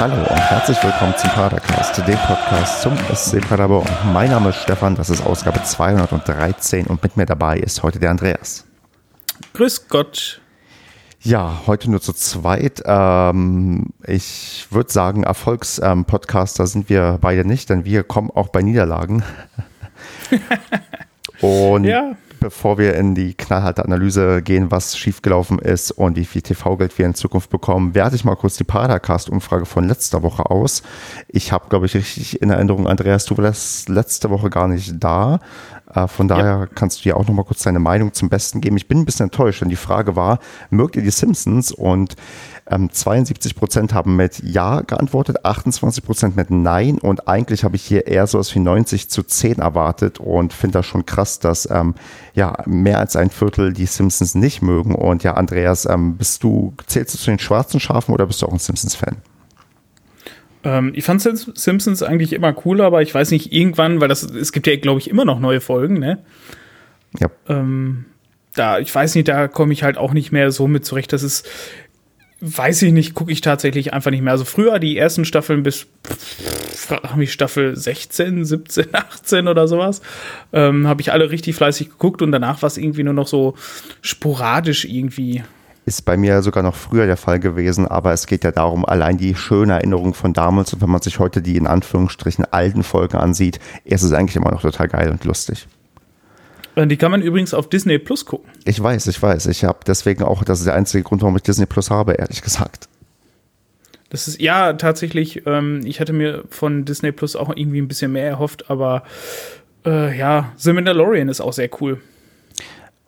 Hallo und herzlich willkommen zum Padercast, dem Podcast zum SC Paderborn. Mein Name ist Stefan, das ist Ausgabe 213 und mit mir dabei ist heute der Andreas. Grüß Gott. Ja, heute nur zu zweit. Ähm, ich würde sagen, Erfolgspodcaster ähm, sind wir beide nicht, denn wir kommen auch bei Niederlagen. und ja bevor wir in die knallharte Analyse gehen, was schiefgelaufen ist und wie viel TV-Geld wir in Zukunft bekommen, werte ich mal kurz die Padercast-Umfrage von letzter Woche aus. Ich habe, glaube ich, richtig in Erinnerung, Andreas, du warst letzte Woche gar nicht da. Äh, von daher ja. kannst du dir auch noch mal kurz deine Meinung zum Besten geben. Ich bin ein bisschen enttäuscht, denn die Frage war, mögt ihr die Simpsons? Und ähm, 72 Prozent haben mit Ja geantwortet, 28 Prozent mit Nein und eigentlich habe ich hier eher so was wie 90 zu 10 erwartet und finde das schon krass, dass ähm, ja mehr als ein Viertel die Simpsons nicht mögen. Und ja, Andreas, ähm, bist du, zählst du zu den schwarzen Schafen oder bist du auch ein Simpsons-Fan? Ähm, ich fand Simpsons eigentlich immer cooler, aber ich weiß nicht, irgendwann, weil das, es gibt ja, glaube ich, immer noch neue Folgen, ne? Ja. Ähm, da, ich weiß nicht, da komme ich halt auch nicht mehr so mit zurecht. Das ist, weiß ich nicht, gucke ich tatsächlich einfach nicht mehr. Also früher die ersten Staffeln bis frag mich Staffel 16, 17, 18 oder sowas, ähm, habe ich alle richtig fleißig geguckt und danach war es irgendwie nur noch so sporadisch irgendwie. Ist bei mir sogar noch früher der Fall gewesen, aber es geht ja darum, allein die schöne Erinnerung von damals und wenn man sich heute die in Anführungsstrichen alten Folgen ansieht, ist es eigentlich immer noch total geil und lustig. Äh, die kann man übrigens auf Disney Plus gucken. Ich weiß, ich weiß. Ich habe deswegen auch, das ist der einzige Grund, warum ich Disney Plus habe, ehrlich gesagt. Das ist ja tatsächlich, ähm, ich hatte mir von Disney Plus auch irgendwie ein bisschen mehr erhofft, aber äh, ja, The Mandalorian ist auch sehr cool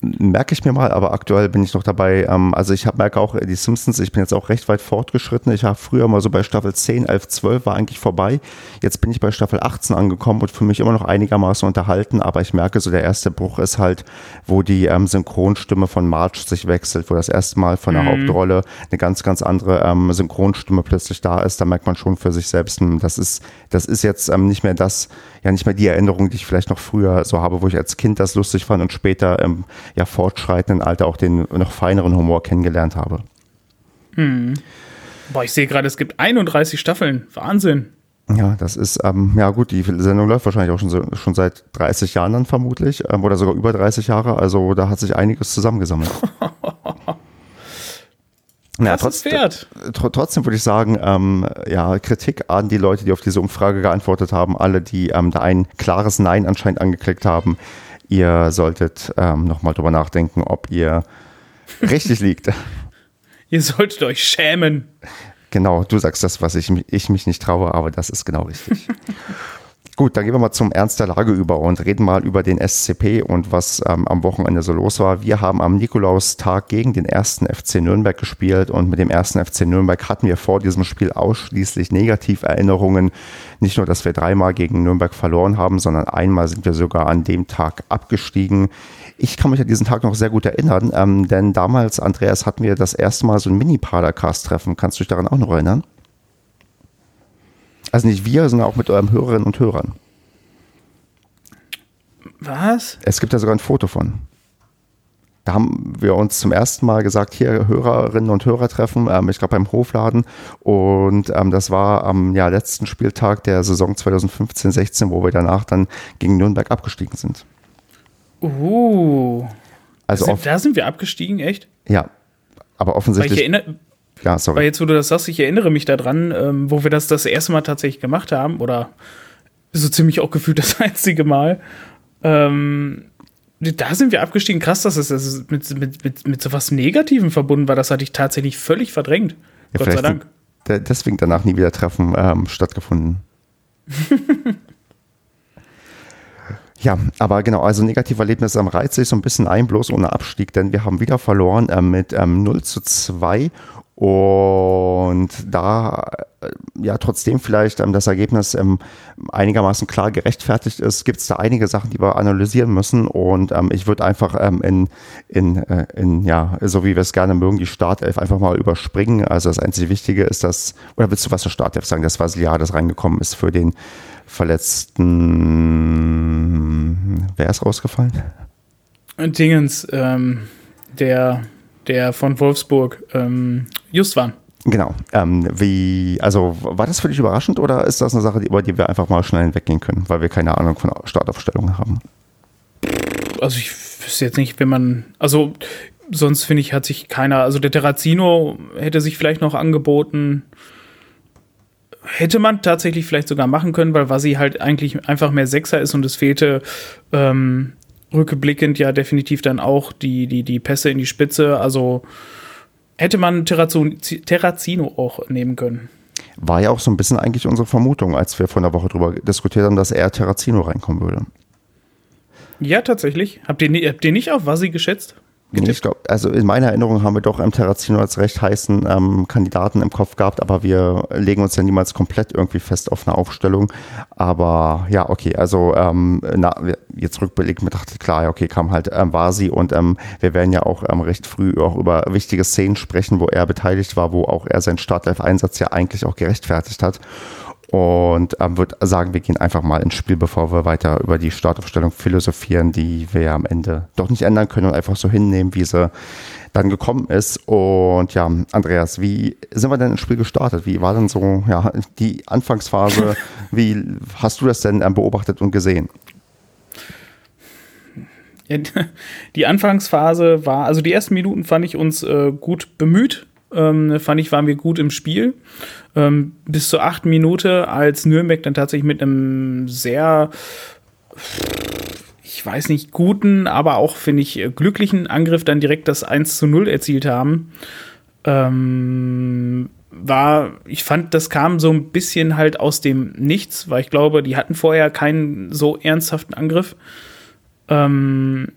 merke ich mir mal, aber aktuell bin ich noch dabei. Ähm, also ich hab, merke auch die Simpsons, ich bin jetzt auch recht weit fortgeschritten. Ich habe früher mal so bei Staffel 10, 11, 12 war eigentlich vorbei. Jetzt bin ich bei Staffel 18 angekommen und fühle mich immer noch einigermaßen unterhalten, aber ich merke so, der erste Bruch ist halt, wo die ähm, Synchronstimme von Marge sich wechselt, wo das erste Mal von der mhm. Hauptrolle eine ganz, ganz andere ähm, Synchronstimme plötzlich da ist. Da merkt man schon für sich selbst, hm, das ist, das ist jetzt ähm, nicht mehr das, ja nicht mehr die Erinnerung, die ich vielleicht noch früher so habe, wo ich als Kind das lustig fand und später im ja, fortschreitenden Alter auch den noch feineren Humor kennengelernt habe. Hm. Boah, ich sehe gerade, es gibt 31 Staffeln. Wahnsinn. Ja, das ist, ähm, ja gut, die Sendung läuft wahrscheinlich auch schon, so, schon seit 30 Jahren dann vermutlich ähm, oder sogar über 30 Jahre. Also da hat sich einiges zusammengesammelt. Ja, trotz, Pferd. Tr trotzdem würde ich sagen, ähm, ja, Kritik an die Leute, die auf diese Umfrage geantwortet haben, alle, die ähm, da ein klares Nein anscheinend angeklickt haben. Ihr solltet ähm, nochmal drüber nachdenken, ob ihr richtig liegt. Ihr solltet euch schämen. Genau, du sagst das, was ich, ich mich nicht traue, aber das ist genau richtig. Gut, dann gehen wir mal zum Ernst der Lage über und reden mal über den SCP und was ähm, am Wochenende so los war. Wir haben am Nikolaustag gegen den ersten FC Nürnberg gespielt und mit dem ersten FC Nürnberg hatten wir vor diesem Spiel ausschließlich Negativerinnerungen. Nicht nur, dass wir dreimal gegen Nürnberg verloren haben, sondern einmal sind wir sogar an dem Tag abgestiegen. Ich kann mich an diesen Tag noch sehr gut erinnern, ähm, denn damals, Andreas, hatten wir das erste Mal so ein Mini-Padercast-Treffen. Kannst du dich daran auch noch erinnern? Also nicht wir, sondern auch mit euren Hörerinnen und Hörern. Was? Es gibt da sogar ein Foto von. Da haben wir uns zum ersten Mal gesagt, hier Hörerinnen und Hörer treffen, ähm, ich glaube beim Hofladen. Und ähm, das war am ja, letzten Spieltag der Saison 2015-16, wo wir danach dann gegen Nürnberg abgestiegen sind. Uh. Also da sind, da sind wir abgestiegen, echt? Ja. Aber offensichtlich. Weil ich, erinnere, ja, sorry. Weil jetzt, wo du das sagst, ich erinnere mich daran, ähm, wo wir das das erste Mal tatsächlich gemacht haben, oder so ziemlich auch gefühlt das einzige Mal. Ähm, da sind wir abgestiegen. Krass, dass es das mit, mit, mit, mit so was Negativem verbunden war. Das hatte ich tatsächlich völlig verdrängt. Ja, Gott sei Dank. Deswegen danach nie wieder Treffen ähm, stattgefunden. Ja, aber genau, also negative Erlebnisse am reizt sich so ein bisschen ein, bloß ohne Abstieg, denn wir haben wieder verloren äh, mit ähm, 0 zu 2 und da äh, ja trotzdem vielleicht ähm, das Ergebnis ähm, einigermaßen klar gerechtfertigt ist, gibt es da einige Sachen, die wir analysieren müssen. Und ähm, ich würde einfach ähm, in, in, äh, in, ja, so wie wir es gerne mögen, die Startelf einfach mal überspringen. Also das einzige Wichtige ist das, oder willst du was zur Startelf sagen, das Vasiliar, das reingekommen ist für den verletzten, wer ist rausgefallen? Dingens, ähm, der der von Wolfsburg, ähm, Justwan. Genau. Ähm, wie, also war das für dich überraschend oder ist das eine Sache, über die wir einfach mal schnell hinweggehen können, weil wir keine Ahnung von Startaufstellungen haben? Also ich wüsste jetzt nicht, wenn man, also sonst finde ich, hat sich keiner, also der Terrazino hätte sich vielleicht noch angeboten. Hätte man tatsächlich vielleicht sogar machen können, weil Vasi halt eigentlich einfach mehr Sechser ist und es fehlte ähm, rückblickend ja definitiv dann auch die, die, die Pässe in die Spitze. Also hätte man Terrazino auch nehmen können. War ja auch so ein bisschen eigentlich unsere Vermutung, als wir vor einer Woche darüber diskutiert haben, dass er Terrazino reinkommen würde. Ja, tatsächlich. Habt ihr, habt ihr nicht auf Vasi geschätzt? Ich glaube, also in meiner Erinnerung haben wir doch M. Terrazino als recht heißen ähm, Kandidaten im Kopf gehabt, aber wir legen uns ja niemals komplett irgendwie fest auf eine Aufstellung. Aber ja, okay, also ähm, na, jetzt rückblickend betrachtet, klar, okay, kam halt ähm, Vasi und ähm, wir werden ja auch ähm, recht früh auch über wichtige Szenen sprechen, wo er beteiligt war, wo auch er seinen Startlife-Einsatz ja eigentlich auch gerechtfertigt hat und ähm, würde sagen, wir gehen einfach mal ins Spiel, bevor wir weiter über die Startaufstellung philosophieren, die wir am Ende doch nicht ändern können und einfach so hinnehmen, wie sie dann gekommen ist. Und ja, Andreas, wie sind wir denn ins Spiel gestartet? Wie war denn so ja, die Anfangsphase? wie hast du das denn ähm, beobachtet und gesehen? die Anfangsphase war, also die ersten Minuten fand ich uns äh, gut bemüht ähm, fand ich, waren wir gut im Spiel. Ähm, bis zur achten Minute, als Nürnberg dann tatsächlich mit einem sehr, ich weiß nicht, guten, aber auch, finde ich, glücklichen Angriff dann direkt das 1 zu 0 erzielt haben. Ähm, war, ich fand, das kam so ein bisschen halt aus dem Nichts, weil ich glaube, die hatten vorher keinen so ernsthaften Angriff. Ähm,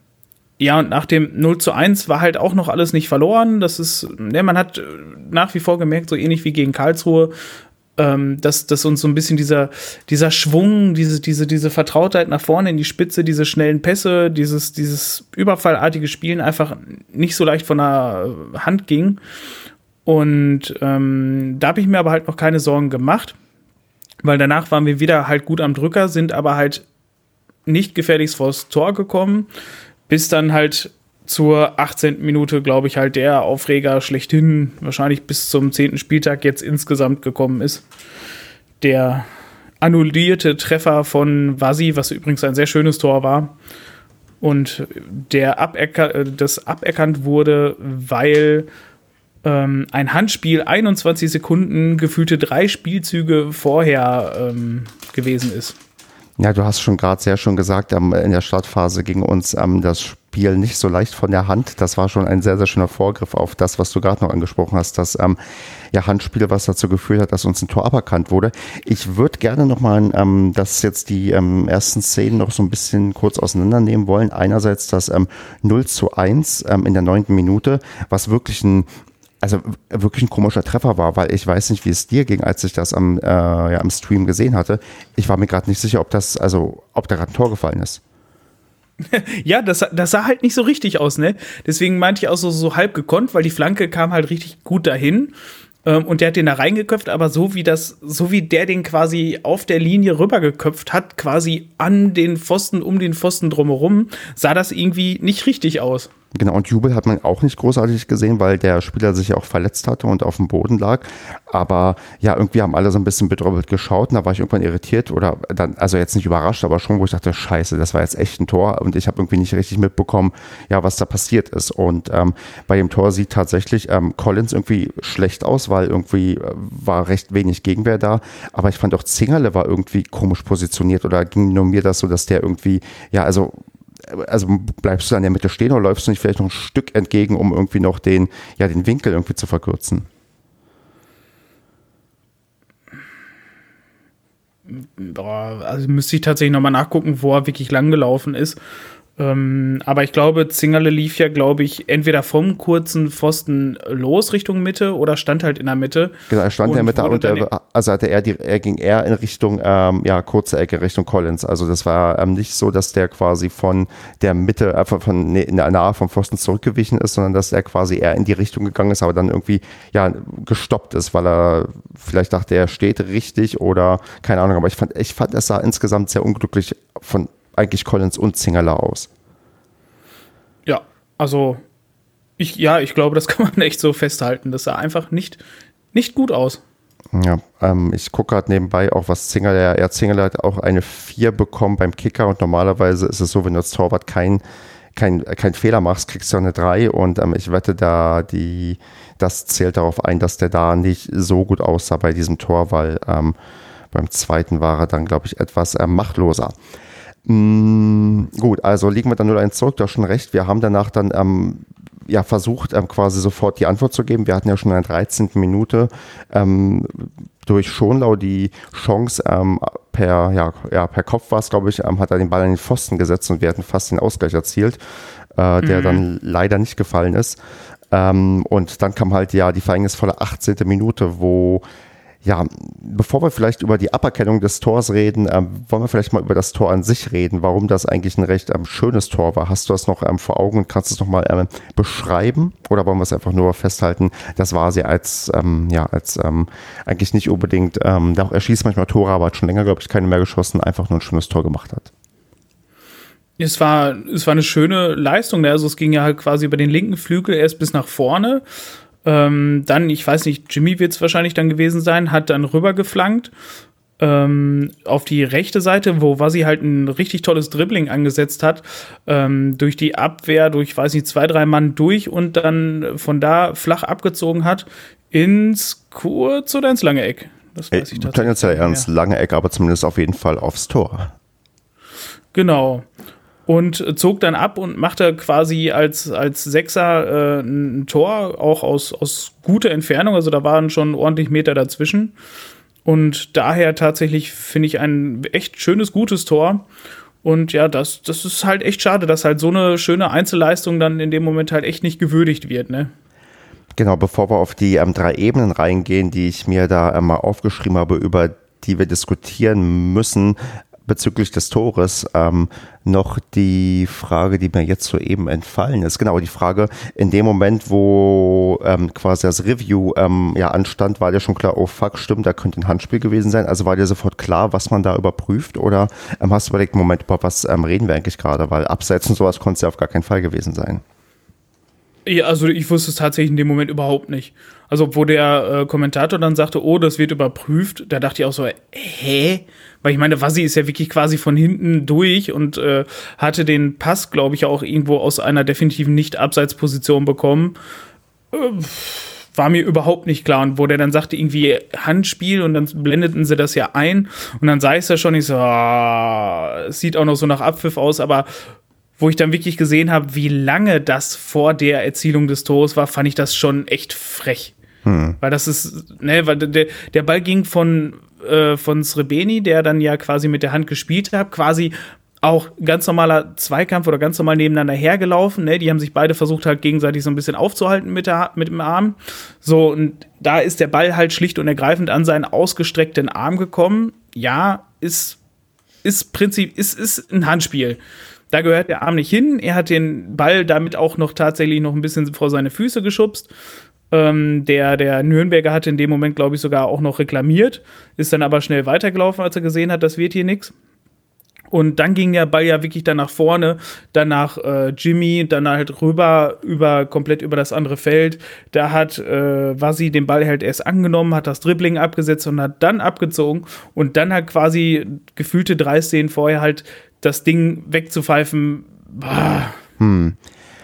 ja, und nach dem 0 zu 1 war halt auch noch alles nicht verloren. Das ist, ne, man hat äh, nach wie vor gemerkt, so ähnlich wie gegen Karlsruhe, ähm, dass, dass uns so ein bisschen dieser, dieser Schwung, diese, diese, diese Vertrautheit nach vorne in die Spitze, diese schnellen Pässe, dieses, dieses überfallartige Spielen einfach nicht so leicht von der Hand ging. Und ähm, da habe ich mir aber halt noch keine Sorgen gemacht, weil danach waren wir wieder halt gut am Drücker, sind aber halt nicht gefährlichst vors Tor gekommen bis dann halt zur 18. Minute, glaube ich, halt der Aufreger schlechthin, wahrscheinlich bis zum 10. Spieltag jetzt insgesamt gekommen ist. Der annullierte Treffer von Vasi, was übrigens ein sehr schönes Tor war. Und der aberka das aberkannt wurde, weil ähm, ein Handspiel 21 Sekunden gefühlte drei Spielzüge vorher ähm, gewesen ist. Ja, du hast schon gerade sehr schön gesagt, ähm, in der Startphase ging uns ähm, das Spiel nicht so leicht von der Hand. Das war schon ein sehr, sehr schöner Vorgriff auf das, was du gerade noch angesprochen hast, das ähm, ja, Handspiel, was dazu geführt hat, dass uns ein Tor aberkannt wurde. Ich würde gerne nochmal, ähm, dass jetzt die ähm, ersten Szenen noch so ein bisschen kurz auseinandernehmen wollen. Einerseits das ähm, 0 zu 1 ähm, in der neunten Minute, was wirklich ein also wirklich ein komischer Treffer war, weil ich weiß nicht, wie es dir ging, als ich das am, äh, ja, am Stream gesehen hatte. Ich war mir gerade nicht sicher, ob das, also ob da gerade ein Tor gefallen ist. ja, das, das sah halt nicht so richtig aus, ne? Deswegen meinte ich auch so, so halb gekonnt, weil die Flanke kam halt richtig gut dahin. Ähm, und der hat den da reingeköpft, aber so wie das, so wie der den quasi auf der Linie rübergeköpft hat, quasi an den Pfosten, um den Pfosten drumherum, sah das irgendwie nicht richtig aus. Genau, und Jubel hat man auch nicht großartig gesehen, weil der Spieler sich ja auch verletzt hatte und auf dem Boden lag. Aber ja, irgendwie haben alle so ein bisschen bedröppelt geschaut und da war ich irgendwann irritiert oder dann, also jetzt nicht überrascht, aber schon, wo ich dachte, scheiße, das war jetzt echt ein Tor und ich habe irgendwie nicht richtig mitbekommen, ja, was da passiert ist. Und ähm, bei dem Tor sieht tatsächlich ähm, Collins irgendwie schlecht aus, weil irgendwie äh, war recht wenig Gegenwehr da. Aber ich fand auch Zingerle war irgendwie komisch positioniert oder ging nur mir das so, dass der irgendwie, ja, also also bleibst du an der Mitte stehen oder läufst du nicht vielleicht noch ein Stück entgegen, um irgendwie noch den, ja, den Winkel irgendwie zu verkürzen? Boah, also müsste ich tatsächlich nochmal nachgucken, wo er wirklich lang gelaufen ist. Ähm, aber ich glaube, Zingerle lief ja, glaube ich, entweder vom kurzen Pfosten los Richtung Mitte oder stand halt in der Mitte. Genau, er stand in der Mitte und er, also hatte er, die, er ging eher in Richtung, ähm, ja, kurze Ecke Richtung Collins. Also das war ähm, nicht so, dass der quasi von der Mitte, äh, von, von nee, nahe vom Pfosten zurückgewichen ist, sondern dass er quasi eher in die Richtung gegangen ist, aber dann irgendwie, ja, gestoppt ist, weil er vielleicht dachte, er steht richtig oder keine Ahnung. Aber ich fand, ich fand, es sah insgesamt sehr unglücklich von eigentlich Collins und Zingerler aus. Ja, also ich, ja, ich glaube, das kann man echt so festhalten, dass er einfach nicht, nicht gut aus. Ja, ähm, ich gucke gerade nebenbei auch, was Zingerle, er Zingerle hat auch eine 4 bekommen beim Kicker und normalerweise ist es so, wenn du als Torwart kein, kein, kein Fehler machst, kriegst du eine 3 und ähm, ich wette da, die, das zählt darauf ein, dass der da nicht so gut aussah bei diesem Tor, weil ähm, beim zweiten war er dann, glaube ich, etwas äh, machtloser. Mm, gut, also liegen wir dann 0-1 zurück, du hast schon recht. Wir haben danach dann ähm, ja, versucht, ähm, quasi sofort die Antwort zu geben. Wir hatten ja schon in der 13. Minute ähm, durch Schonlau die Chance, ähm, per, ja, ja, per Kopf war es, glaube ich, ähm, hat er den Ball an den Pfosten gesetzt und wir hatten fast den Ausgleich erzielt, äh, der mhm. dann leider nicht gefallen ist. Ähm, und dann kam halt ja die verhängnisvolle 18. Minute, wo ja, bevor wir vielleicht über die Aberkennung des Tors reden, ähm, wollen wir vielleicht mal über das Tor an sich reden, warum das eigentlich ein recht ähm, schönes Tor war. Hast du das noch ähm, vor Augen und kannst es noch mal ähm, beschreiben? Oder wollen wir es einfach nur festhalten, das war sie als, ähm, ja, als ähm, eigentlich nicht unbedingt, ähm, auch er schießt manchmal Tore, aber hat schon länger, glaube ich, keine mehr geschossen, einfach nur ein schönes Tor gemacht hat. Es war, es war eine schöne Leistung. Ne? Also es ging ja halt quasi über den linken Flügel erst bis nach vorne ähm, dann, ich weiß nicht, Jimmy wird es wahrscheinlich dann gewesen sein, hat dann rübergeflankt ähm, auf die rechte Seite, wo Wasi halt ein richtig tolles Dribbling angesetzt hat, ähm, durch die Abwehr, durch, weiß nicht, zwei, drei Mann durch und dann von da flach abgezogen hat ins kurz oder ins lange Eck. Das weiß ich tatsächlich. jetzt ja eher ins lange Eck, aber zumindest auf jeden Fall aufs Tor. Genau und zog dann ab und machte quasi als, als Sechser äh, ein Tor, auch aus, aus guter Entfernung. Also da waren schon ordentlich Meter dazwischen. Und daher tatsächlich finde ich ein echt schönes, gutes Tor. Und ja, das, das ist halt echt schade, dass halt so eine schöne Einzelleistung dann in dem Moment halt echt nicht gewürdigt wird, ne? Genau, bevor wir auf die ähm, drei Ebenen reingehen, die ich mir da ähm, mal aufgeschrieben habe, über die wir diskutieren müssen, bezüglich des Tores ähm, noch die Frage, die mir jetzt soeben entfallen ist. Genau, die Frage, in dem Moment, wo ähm, quasi das Review ähm, ja anstand, war dir schon klar, oh fuck, stimmt, da könnte ein Handspiel gewesen sein. Also war dir sofort klar, was man da überprüft? Oder ähm, hast du überlegt, Moment, über was ähm, reden wir eigentlich gerade? Weil Abseits und sowas konnte es ja auf gar keinen Fall gewesen sein. Ja, also ich wusste es tatsächlich in dem Moment überhaupt nicht. Also wo der äh, Kommentator dann sagte, oh, das wird überprüft, da dachte ich auch so, hä? Weil ich meine, Wassi ist ja wirklich quasi von hinten durch und äh, hatte den Pass, glaube ich, auch irgendwo aus einer definitiven Nicht-Abseitsposition bekommen. Äh, war mir überhaupt nicht klar. Und wo der dann sagte, irgendwie Handspiel und dann blendeten sie das ja ein und dann sah ich es ja schon, ich so, ah, es sieht auch noch so nach Abpfiff aus, aber wo ich dann wirklich gesehen habe, wie lange das vor der Erzielung des Tores war, fand ich das schon echt frech. Hm. Weil das ist, ne, weil der, der Ball ging von, äh, von Srebeni, der dann ja quasi mit der Hand gespielt hat, quasi auch ganz normaler Zweikampf oder ganz normal nebeneinander hergelaufen. Ne? Die haben sich beide versucht, halt gegenseitig so ein bisschen aufzuhalten mit, der, mit dem Arm. So, und da ist der Ball halt schlicht und ergreifend an seinen ausgestreckten Arm gekommen. Ja, ist, ist Prinzip, ist, ist ein Handspiel. Da gehört der Arm nicht hin. Er hat den Ball damit auch noch tatsächlich noch ein bisschen vor seine Füße geschubst. Ähm, der, der Nürnberger hatte in dem Moment, glaube ich, sogar auch noch reklamiert, ist dann aber schnell weitergelaufen, als er gesehen hat, das wird hier nichts. Und dann ging der Ball ja wirklich dann nach vorne, danach äh, Jimmy, dann halt rüber, über, komplett über das andere Feld. Da hat äh, Vasi den Ball halt erst angenommen, hat das Dribbling abgesetzt und hat dann abgezogen und dann hat quasi gefühlte drei Szenen vorher halt das Ding wegzupfeifen. Bah. Hm.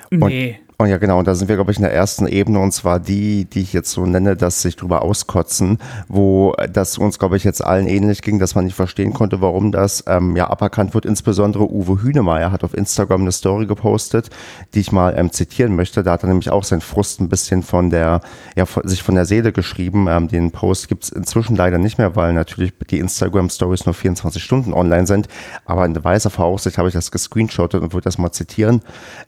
Nee. Und ja, genau, und da sind wir, glaube ich, in der ersten Ebene, und zwar die, die ich jetzt so nenne, dass sich drüber auskotzen, wo das uns, glaube ich, jetzt allen ähnlich ging, dass man nicht verstehen konnte, warum das ähm, ja aberkannt wird. Insbesondere Uwe Hünemeyer hat auf Instagram eine Story gepostet, die ich mal ähm, zitieren möchte. Da hat er nämlich auch seinen Frust ein bisschen von der, ja, von, sich von der Seele geschrieben. Ähm, den Post gibt's inzwischen leider nicht mehr, weil natürlich die Instagram-Stories nur 24 Stunden online sind. Aber in weißer Voraussicht habe ich das gescreenshottet und würde das mal zitieren.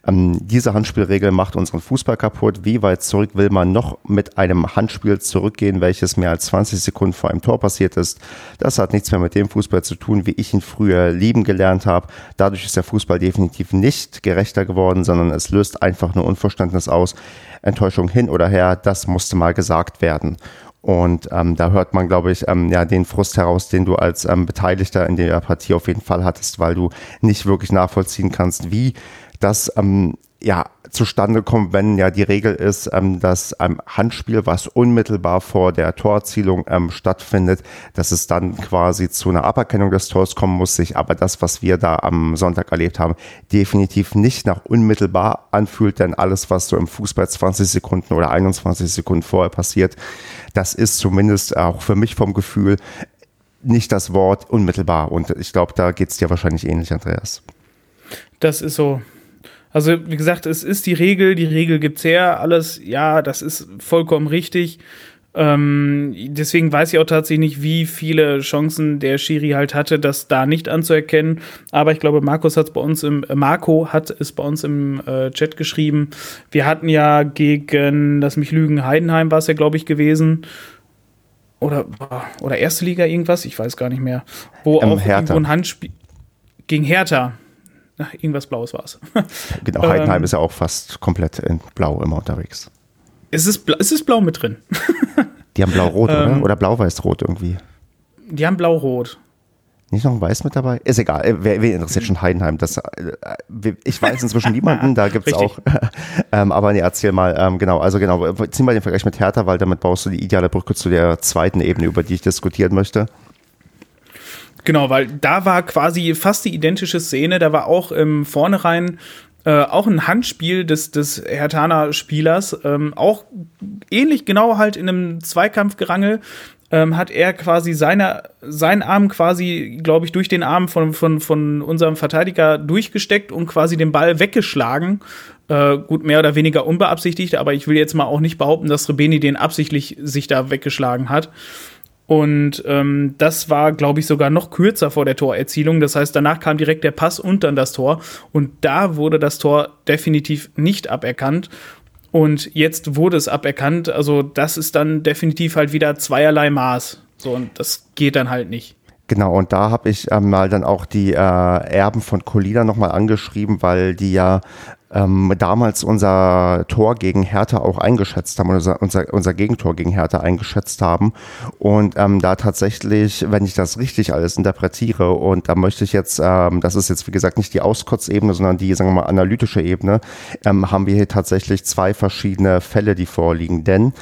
Ähm, diese Handspielregel macht macht unseren Fußball kaputt. Wie weit zurück will man noch mit einem Handspiel zurückgehen, welches mehr als 20 Sekunden vor einem Tor passiert ist? Das hat nichts mehr mit dem Fußball zu tun, wie ich ihn früher lieben gelernt habe. Dadurch ist der Fußball definitiv nicht gerechter geworden, sondern es löst einfach nur Unverständnis aus. Enttäuschung hin oder her, das musste mal gesagt werden. Und ähm, da hört man, glaube ich, ähm, ja, den Frust heraus, den du als ähm, Beteiligter in der Partie auf jeden Fall hattest, weil du nicht wirklich nachvollziehen kannst, wie das ähm, ja, zustande kommt, wenn ja die Regel ist, ähm, dass ein Handspiel, was unmittelbar vor der Torerzielung ähm, stattfindet, dass es dann quasi zu einer Aberkennung des Tors kommen muss, sich aber das, was wir da am Sonntag erlebt haben, definitiv nicht nach unmittelbar anfühlt, denn alles, was so im Fußball 20 Sekunden oder 21 Sekunden vorher passiert, das ist zumindest auch für mich vom Gefühl nicht das Wort unmittelbar. Und ich glaube, da geht es dir wahrscheinlich ähnlich, Andreas. Das ist so. Also, wie gesagt, es ist die Regel, die Regel gibt's her, alles, ja, das ist vollkommen richtig. Ähm, deswegen weiß ich auch tatsächlich nicht, wie viele Chancen der Schiri halt hatte, das da nicht anzuerkennen. Aber ich glaube, Markus hat es bei uns im äh, Marco hat es bei uns im äh, Chat geschrieben. Wir hatten ja gegen, lass mich lügen, Heidenheim war es ja, glaube ich, gewesen. Oder, oder erste Liga irgendwas, ich weiß gar nicht mehr. Wo ähm, auch Hertha. irgendwo ein Handspiel gegen Hertha. Irgendwas Blaues war es. Genau, Heidenheim ähm, ist ja auch fast komplett in Blau immer unterwegs. Es ist, es ist Blau mit drin. Die haben Blau-Rot, ähm, oder? Oder Blau-Weiß-Rot irgendwie. Die haben Blau-Rot. Nicht noch ein Weiß mit dabei? Ist egal. Äh, wer, wer interessiert schon Heidenheim? Das, äh, ich weiß inzwischen niemanden, da gibt es auch. ähm, aber nee, erzähl mal, ähm, genau, also genau, zieh mal den Vergleich mit Hertha, weil damit baust du die ideale Brücke zu der zweiten Ebene, über die ich diskutieren möchte. Genau, weil da war quasi fast die identische Szene. Da war auch im Vornherein äh, auch ein Handspiel des, des Hertaner-Spielers, ähm, auch ähnlich genau halt in einem Zweikampfgerangel, ähm, hat er quasi seine, seinen Arm quasi, glaube ich, durch den Arm von, von, von unserem Verteidiger durchgesteckt und quasi den Ball weggeschlagen. Äh, gut, mehr oder weniger unbeabsichtigt, aber ich will jetzt mal auch nicht behaupten, dass Rebeni den absichtlich sich da weggeschlagen hat. Und ähm, das war, glaube ich, sogar noch kürzer vor der Torerzielung. Das heißt, danach kam direkt der Pass und dann das Tor. Und da wurde das Tor definitiv nicht aberkannt. Und jetzt wurde es aberkannt. Also das ist dann definitiv halt wieder zweierlei Maß. So, und das geht dann halt nicht. Genau, und da habe ich ähm, mal dann auch die äh, Erben von Colina nochmal angeschrieben, weil die ja ähm, damals unser Tor gegen Hertha auch eingeschätzt haben, unser, unser, unser Gegentor gegen Hertha eingeschätzt haben. Und ähm, da tatsächlich, wenn ich das richtig alles interpretiere, und da möchte ich jetzt, ähm, das ist jetzt wie gesagt nicht die Auskotzebene, sondern die, sagen wir mal, analytische Ebene, ähm, haben wir hier tatsächlich zwei verschiedene Fälle, die vorliegen. Denn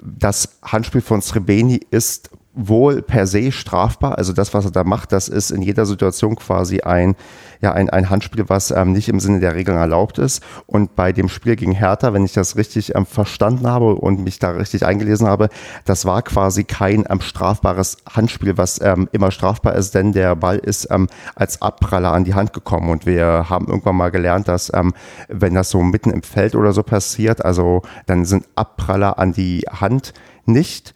das Handspiel von Srebeni ist wohl per se strafbar. Also das, was er da macht, das ist in jeder Situation quasi ein, ja, ein, ein Handspiel, was ähm, nicht im Sinne der Regeln erlaubt ist. Und bei dem Spiel gegen Hertha, wenn ich das richtig ähm, verstanden habe und mich da richtig eingelesen habe, das war quasi kein ähm, strafbares Handspiel, was ähm, immer strafbar ist, denn der Ball ist ähm, als Abpraller an die Hand gekommen. Und wir haben irgendwann mal gelernt, dass ähm, wenn das so mitten im Feld oder so passiert, also dann sind Abpraller an die Hand nicht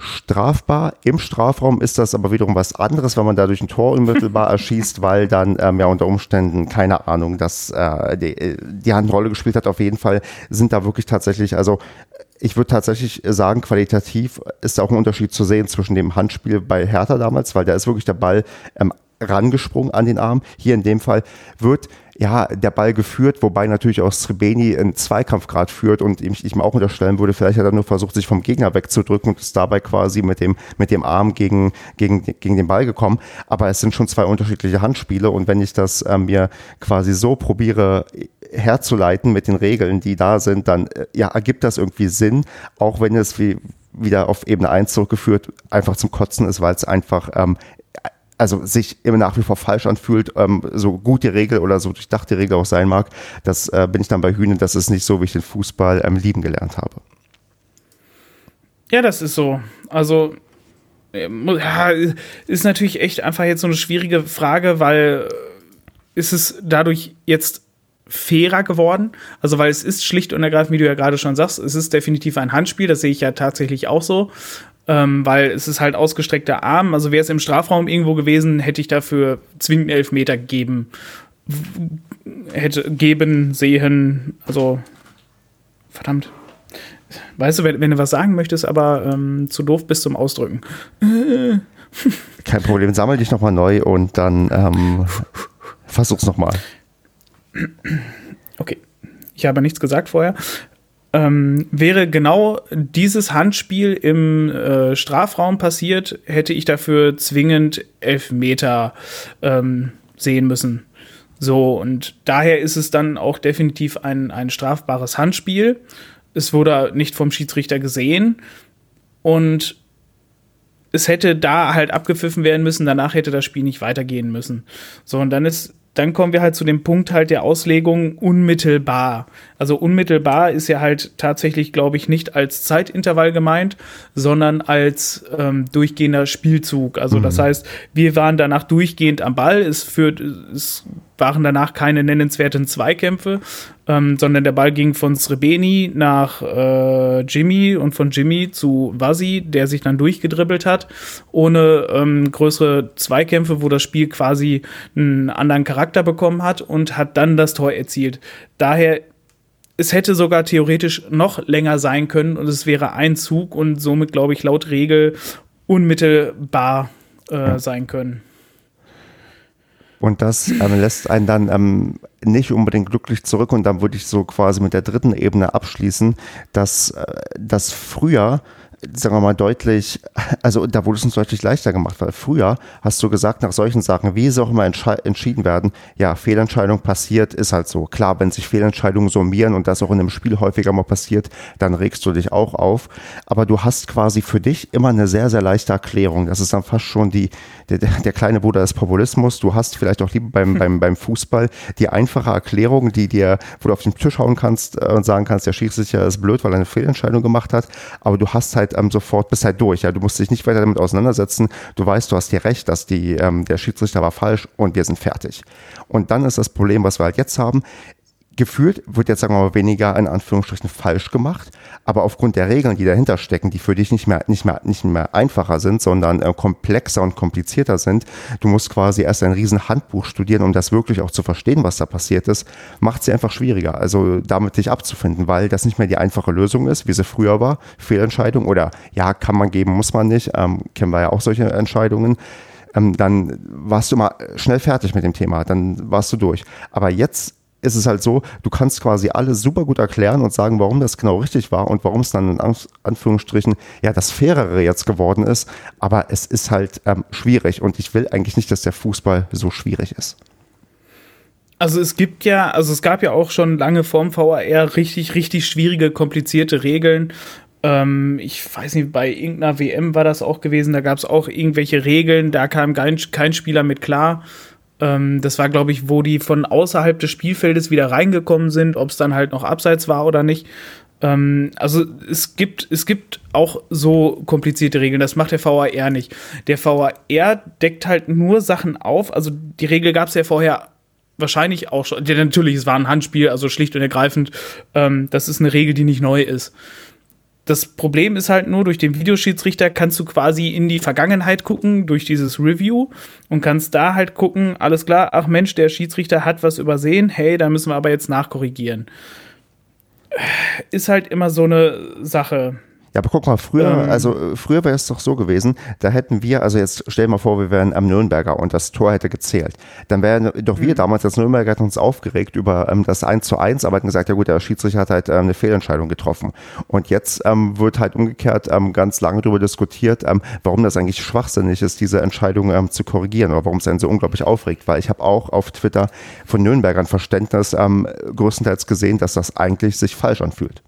strafbar. Im Strafraum ist das aber wiederum was anderes, wenn man dadurch ein Tor unmittelbar erschießt, weil dann ähm, ja unter Umständen, keine Ahnung, dass äh, die, die Hand eine Rolle gespielt hat. Auf jeden Fall sind da wirklich tatsächlich, also ich würde tatsächlich sagen, qualitativ ist auch ein Unterschied zu sehen zwischen dem Handspiel bei Hertha damals, weil da ist wirklich der Ball ähm, rangesprungen an den Arm. Hier in dem Fall wird ja, der Ball geführt, wobei natürlich auch Srebeni einen Zweikampf gerade führt und ich, ich mir auch unterstellen würde, vielleicht hat er nur versucht, sich vom Gegner wegzudrücken und ist dabei quasi mit dem, mit dem Arm gegen, gegen, gegen den Ball gekommen. Aber es sind schon zwei unterschiedliche Handspiele und wenn ich das äh, mir quasi so probiere herzuleiten mit den Regeln, die da sind, dann äh, ja, ergibt das irgendwie Sinn, auch wenn es wie, wieder auf Ebene 1 zurückgeführt einfach zum Kotzen ist, weil es einfach ähm, also sich immer nach wie vor falsch anfühlt, ähm, so gut die Regel oder so durchdacht die Regel auch sein mag, das äh, bin ich dann bei Hühnen, das ist nicht so, wie ich den Fußball ähm, lieben gelernt habe. Ja, das ist so. Also äh, ja, ist natürlich echt einfach jetzt so eine schwierige Frage, weil äh, ist es dadurch jetzt fairer geworden. Also, weil es ist schlicht und ergreifend, wie du ja gerade schon sagst, es ist definitiv ein Handspiel, das sehe ich ja tatsächlich auch so ähm, weil es ist halt ausgestreckter Arm. Also wäre es im Strafraum irgendwo gewesen, hätte ich dafür zwingend elf Meter gegeben, hätte geben, sehen, also verdammt. Weißt du, wenn, wenn du was sagen möchtest, aber ähm, zu doof bist zum Ausdrücken. Kein Problem, sammel dich nochmal neu und dann ähm, versuch's nochmal. Okay. Ich habe nichts gesagt vorher ähm, wäre genau dieses Handspiel im äh, Strafraum passiert, hätte ich dafür zwingend elf Meter ähm, sehen müssen. So, und daher ist es dann auch definitiv ein, ein strafbares Handspiel. Es wurde nicht vom Schiedsrichter gesehen und es hätte da halt abgepfiffen werden müssen, danach hätte das Spiel nicht weitergehen müssen. So, und dann ist dann kommen wir halt zu dem Punkt halt der Auslegung unmittelbar. Also unmittelbar ist ja halt tatsächlich, glaube ich, nicht als Zeitintervall gemeint, sondern als ähm, durchgehender Spielzug. Also mhm. das heißt, wir waren danach durchgehend am Ball. Es führt, es waren danach keine nennenswerten Zweikämpfe, ähm, sondern der Ball ging von Srebeni nach äh, Jimmy und von Jimmy zu Vasi, der sich dann durchgedribbelt hat, ohne ähm, größere Zweikämpfe, wo das Spiel quasi einen anderen Charakter bekommen hat und hat dann das Tor erzielt. Daher es hätte sogar theoretisch noch länger sein können und es wäre ein Zug und somit, glaube ich, laut Regel unmittelbar äh, sein können. Und das ähm, lässt einen dann ähm, nicht unbedingt glücklich zurück. Und dann würde ich so quasi mit der dritten Ebene abschließen, dass äh, das früher sagen wir mal, deutlich, also da wurde es uns deutlich leichter gemacht, weil früher hast du gesagt, nach solchen Sachen, wie sie auch immer entschieden werden, ja, Fehlentscheidung passiert, ist halt so. Klar, wenn sich Fehlentscheidungen summieren und das auch in einem Spiel häufiger mal passiert, dann regst du dich auch auf. Aber du hast quasi für dich immer eine sehr, sehr leichte Erklärung. Das ist dann fast schon die, der, der kleine Bruder des Populismus. Du hast vielleicht auch lieber beim, beim, beim Fußball die einfache Erklärung, die dir, wo du auf den Tisch hauen kannst äh, und sagen kannst, der Schiedsrichter ist blöd, weil er eine Fehlentscheidung gemacht hat. Aber du hast halt ähm, sofort, bist halt durch. Ja, du musst dich nicht weiter damit auseinandersetzen. Du weißt, du hast hier recht, dass die, ähm, der Schiedsrichter war falsch und wir sind fertig. Und dann ist das Problem, was wir halt jetzt haben, gefühlt wird jetzt, sagen wir mal, weniger in Anführungsstrichen falsch gemacht, aber aufgrund der Regeln, die dahinter stecken, die für dich nicht mehr, nicht mehr, nicht mehr einfacher sind, sondern äh, komplexer und komplizierter sind, du musst quasi erst ein riesen Handbuch studieren, um das wirklich auch zu verstehen, was da passiert ist, macht sie einfach schwieriger, also damit dich abzufinden, weil das nicht mehr die einfache Lösung ist, wie sie früher war, Fehlentscheidung oder ja, kann man geben, muss man nicht, ähm, kennen wir ja auch solche Entscheidungen, ähm, dann warst du mal schnell fertig mit dem Thema, dann warst du durch. Aber jetzt ist es halt so, du kannst quasi alles super gut erklären und sagen, warum das genau richtig war und warum es dann in Anführungsstrichen ja das Fairere jetzt geworden ist. Aber es ist halt ähm, schwierig und ich will eigentlich nicht, dass der Fußball so schwierig ist. Also es gibt ja, also es gab ja auch schon lange vorm VAR richtig, richtig schwierige, komplizierte Regeln. Ähm, ich weiß nicht, bei irgendeiner WM war das auch gewesen, da gab es auch irgendwelche Regeln, da kam kein, kein Spieler mit klar. Ähm, das war, glaube ich, wo die von außerhalb des Spielfeldes wieder reingekommen sind, ob es dann halt noch abseits war oder nicht. Ähm, also es gibt, es gibt auch so komplizierte Regeln. Das macht der VAR nicht. Der VAR deckt halt nur Sachen auf. Also die Regel gab es ja vorher wahrscheinlich auch schon. Ja, natürlich, es war ein Handspiel, also schlicht und ergreifend. Ähm, das ist eine Regel, die nicht neu ist. Das Problem ist halt nur, durch den Videoschiedsrichter kannst du quasi in die Vergangenheit gucken, durch dieses Review und kannst da halt gucken, alles klar, ach Mensch, der Schiedsrichter hat was übersehen, hey, da müssen wir aber jetzt nachkorrigieren. Ist halt immer so eine Sache. Ja, aber guck mal, früher, ähm, also äh, früher wäre es doch so gewesen, da hätten wir, also jetzt stell dir mal vor, wir wären am Nürnberger und das Tor hätte gezählt. Dann wären doch wir mhm. damals als Nürnberger hätten uns aufgeregt über ähm, das 1 zu 1, aber hätten gesagt, ja gut, der Schiedsrichter hat halt ähm, eine Fehlentscheidung getroffen. Und jetzt ähm, wird halt umgekehrt ähm, ganz lange darüber diskutiert, ähm, warum das eigentlich schwachsinnig ist, diese Entscheidung ähm, zu korrigieren oder warum es einen so unglaublich aufregt. Weil ich habe auch auf Twitter von Nürnbergern Verständnis ähm, größtenteils gesehen, dass das eigentlich sich falsch anfühlt.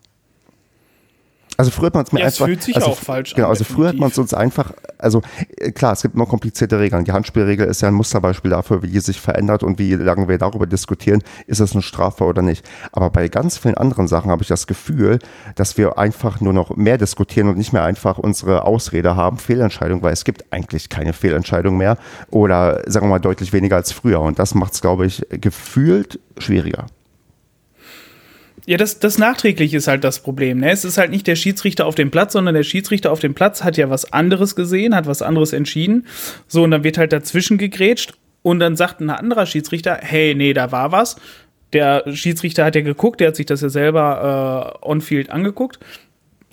Also früher hat man es mir ja, einfach. Es fühlt sich also, auch falsch genau, an. also früher hat man es uns einfach, also äh, klar, es gibt immer komplizierte Regeln. Die Handspielregel ist ja ein Musterbeispiel dafür, wie die sich verändert und wie lange wir darüber diskutieren, ist es eine Strafe oder nicht. Aber bei ganz vielen anderen Sachen habe ich das Gefühl, dass wir einfach nur noch mehr diskutieren und nicht mehr einfach unsere Ausrede haben, Fehlentscheidung, weil es gibt eigentlich keine Fehlentscheidung mehr oder sagen wir mal deutlich weniger als früher. Und das macht es, glaube ich, gefühlt schwieriger. Ja, das, das nachträglich ist halt das Problem. Ne? Es ist halt nicht der Schiedsrichter auf dem Platz, sondern der Schiedsrichter auf dem Platz hat ja was anderes gesehen, hat was anderes entschieden. So, und dann wird halt dazwischen gegrätscht und dann sagt ein anderer Schiedsrichter, hey, nee, da war was. Der Schiedsrichter hat ja geguckt, der hat sich das ja selber äh, on-field angeguckt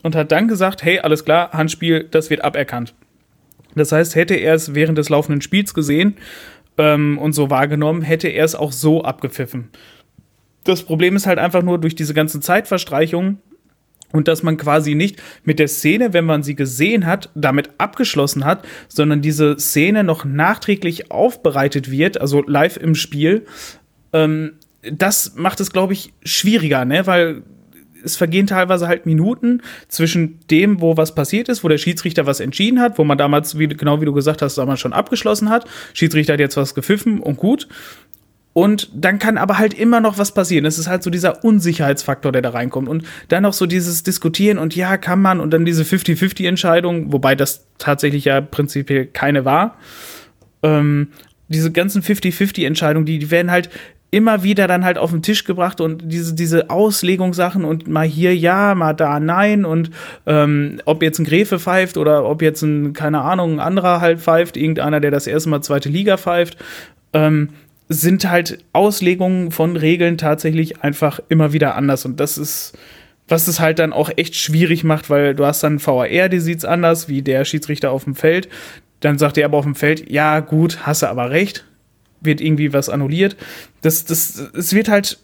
und hat dann gesagt, hey, alles klar, Handspiel, das wird aberkannt. Das heißt, hätte er es während des laufenden Spiels gesehen ähm, und so wahrgenommen, hätte er es auch so abgepfiffen. Das Problem ist halt einfach nur durch diese ganzen Zeitverstreichungen und dass man quasi nicht mit der Szene, wenn man sie gesehen hat, damit abgeschlossen hat, sondern diese Szene noch nachträglich aufbereitet wird, also live im Spiel, Ähm, das macht es, glaube ich, schwieriger, ne? Weil es vergehen teilweise halt Minuten zwischen dem, wo was passiert ist, wo der Schiedsrichter was entschieden hat, wo man damals, wie, genau wie du gesagt hast, damals schon abgeschlossen hat. Schiedsrichter hat jetzt was gepfiffen und gut. Und dann kann aber halt immer noch was passieren. Es ist halt so dieser Unsicherheitsfaktor, der da reinkommt. Und dann noch so dieses Diskutieren und ja, kann man und dann diese 50-50-Entscheidung, wobei das tatsächlich ja prinzipiell keine war. Ähm, diese ganzen 50-50-Entscheidungen, die, die werden halt immer wieder dann halt auf den Tisch gebracht und diese, diese Auslegungssachen und mal hier ja, mal da nein und ähm, ob jetzt ein Gräfe pfeift oder ob jetzt ein, keine Ahnung, ein anderer halt pfeift, irgendeiner, der das erste Mal zweite Liga pfeift, ähm, sind halt Auslegungen von Regeln tatsächlich einfach immer wieder anders und das ist was es halt dann auch echt schwierig macht, weil du hast dann VAR, die sieht's anders, wie der Schiedsrichter auf dem Feld. Dann sagt er aber auf dem Feld, ja gut, hast du aber recht, wird irgendwie was annulliert. Das, das, es wird halt,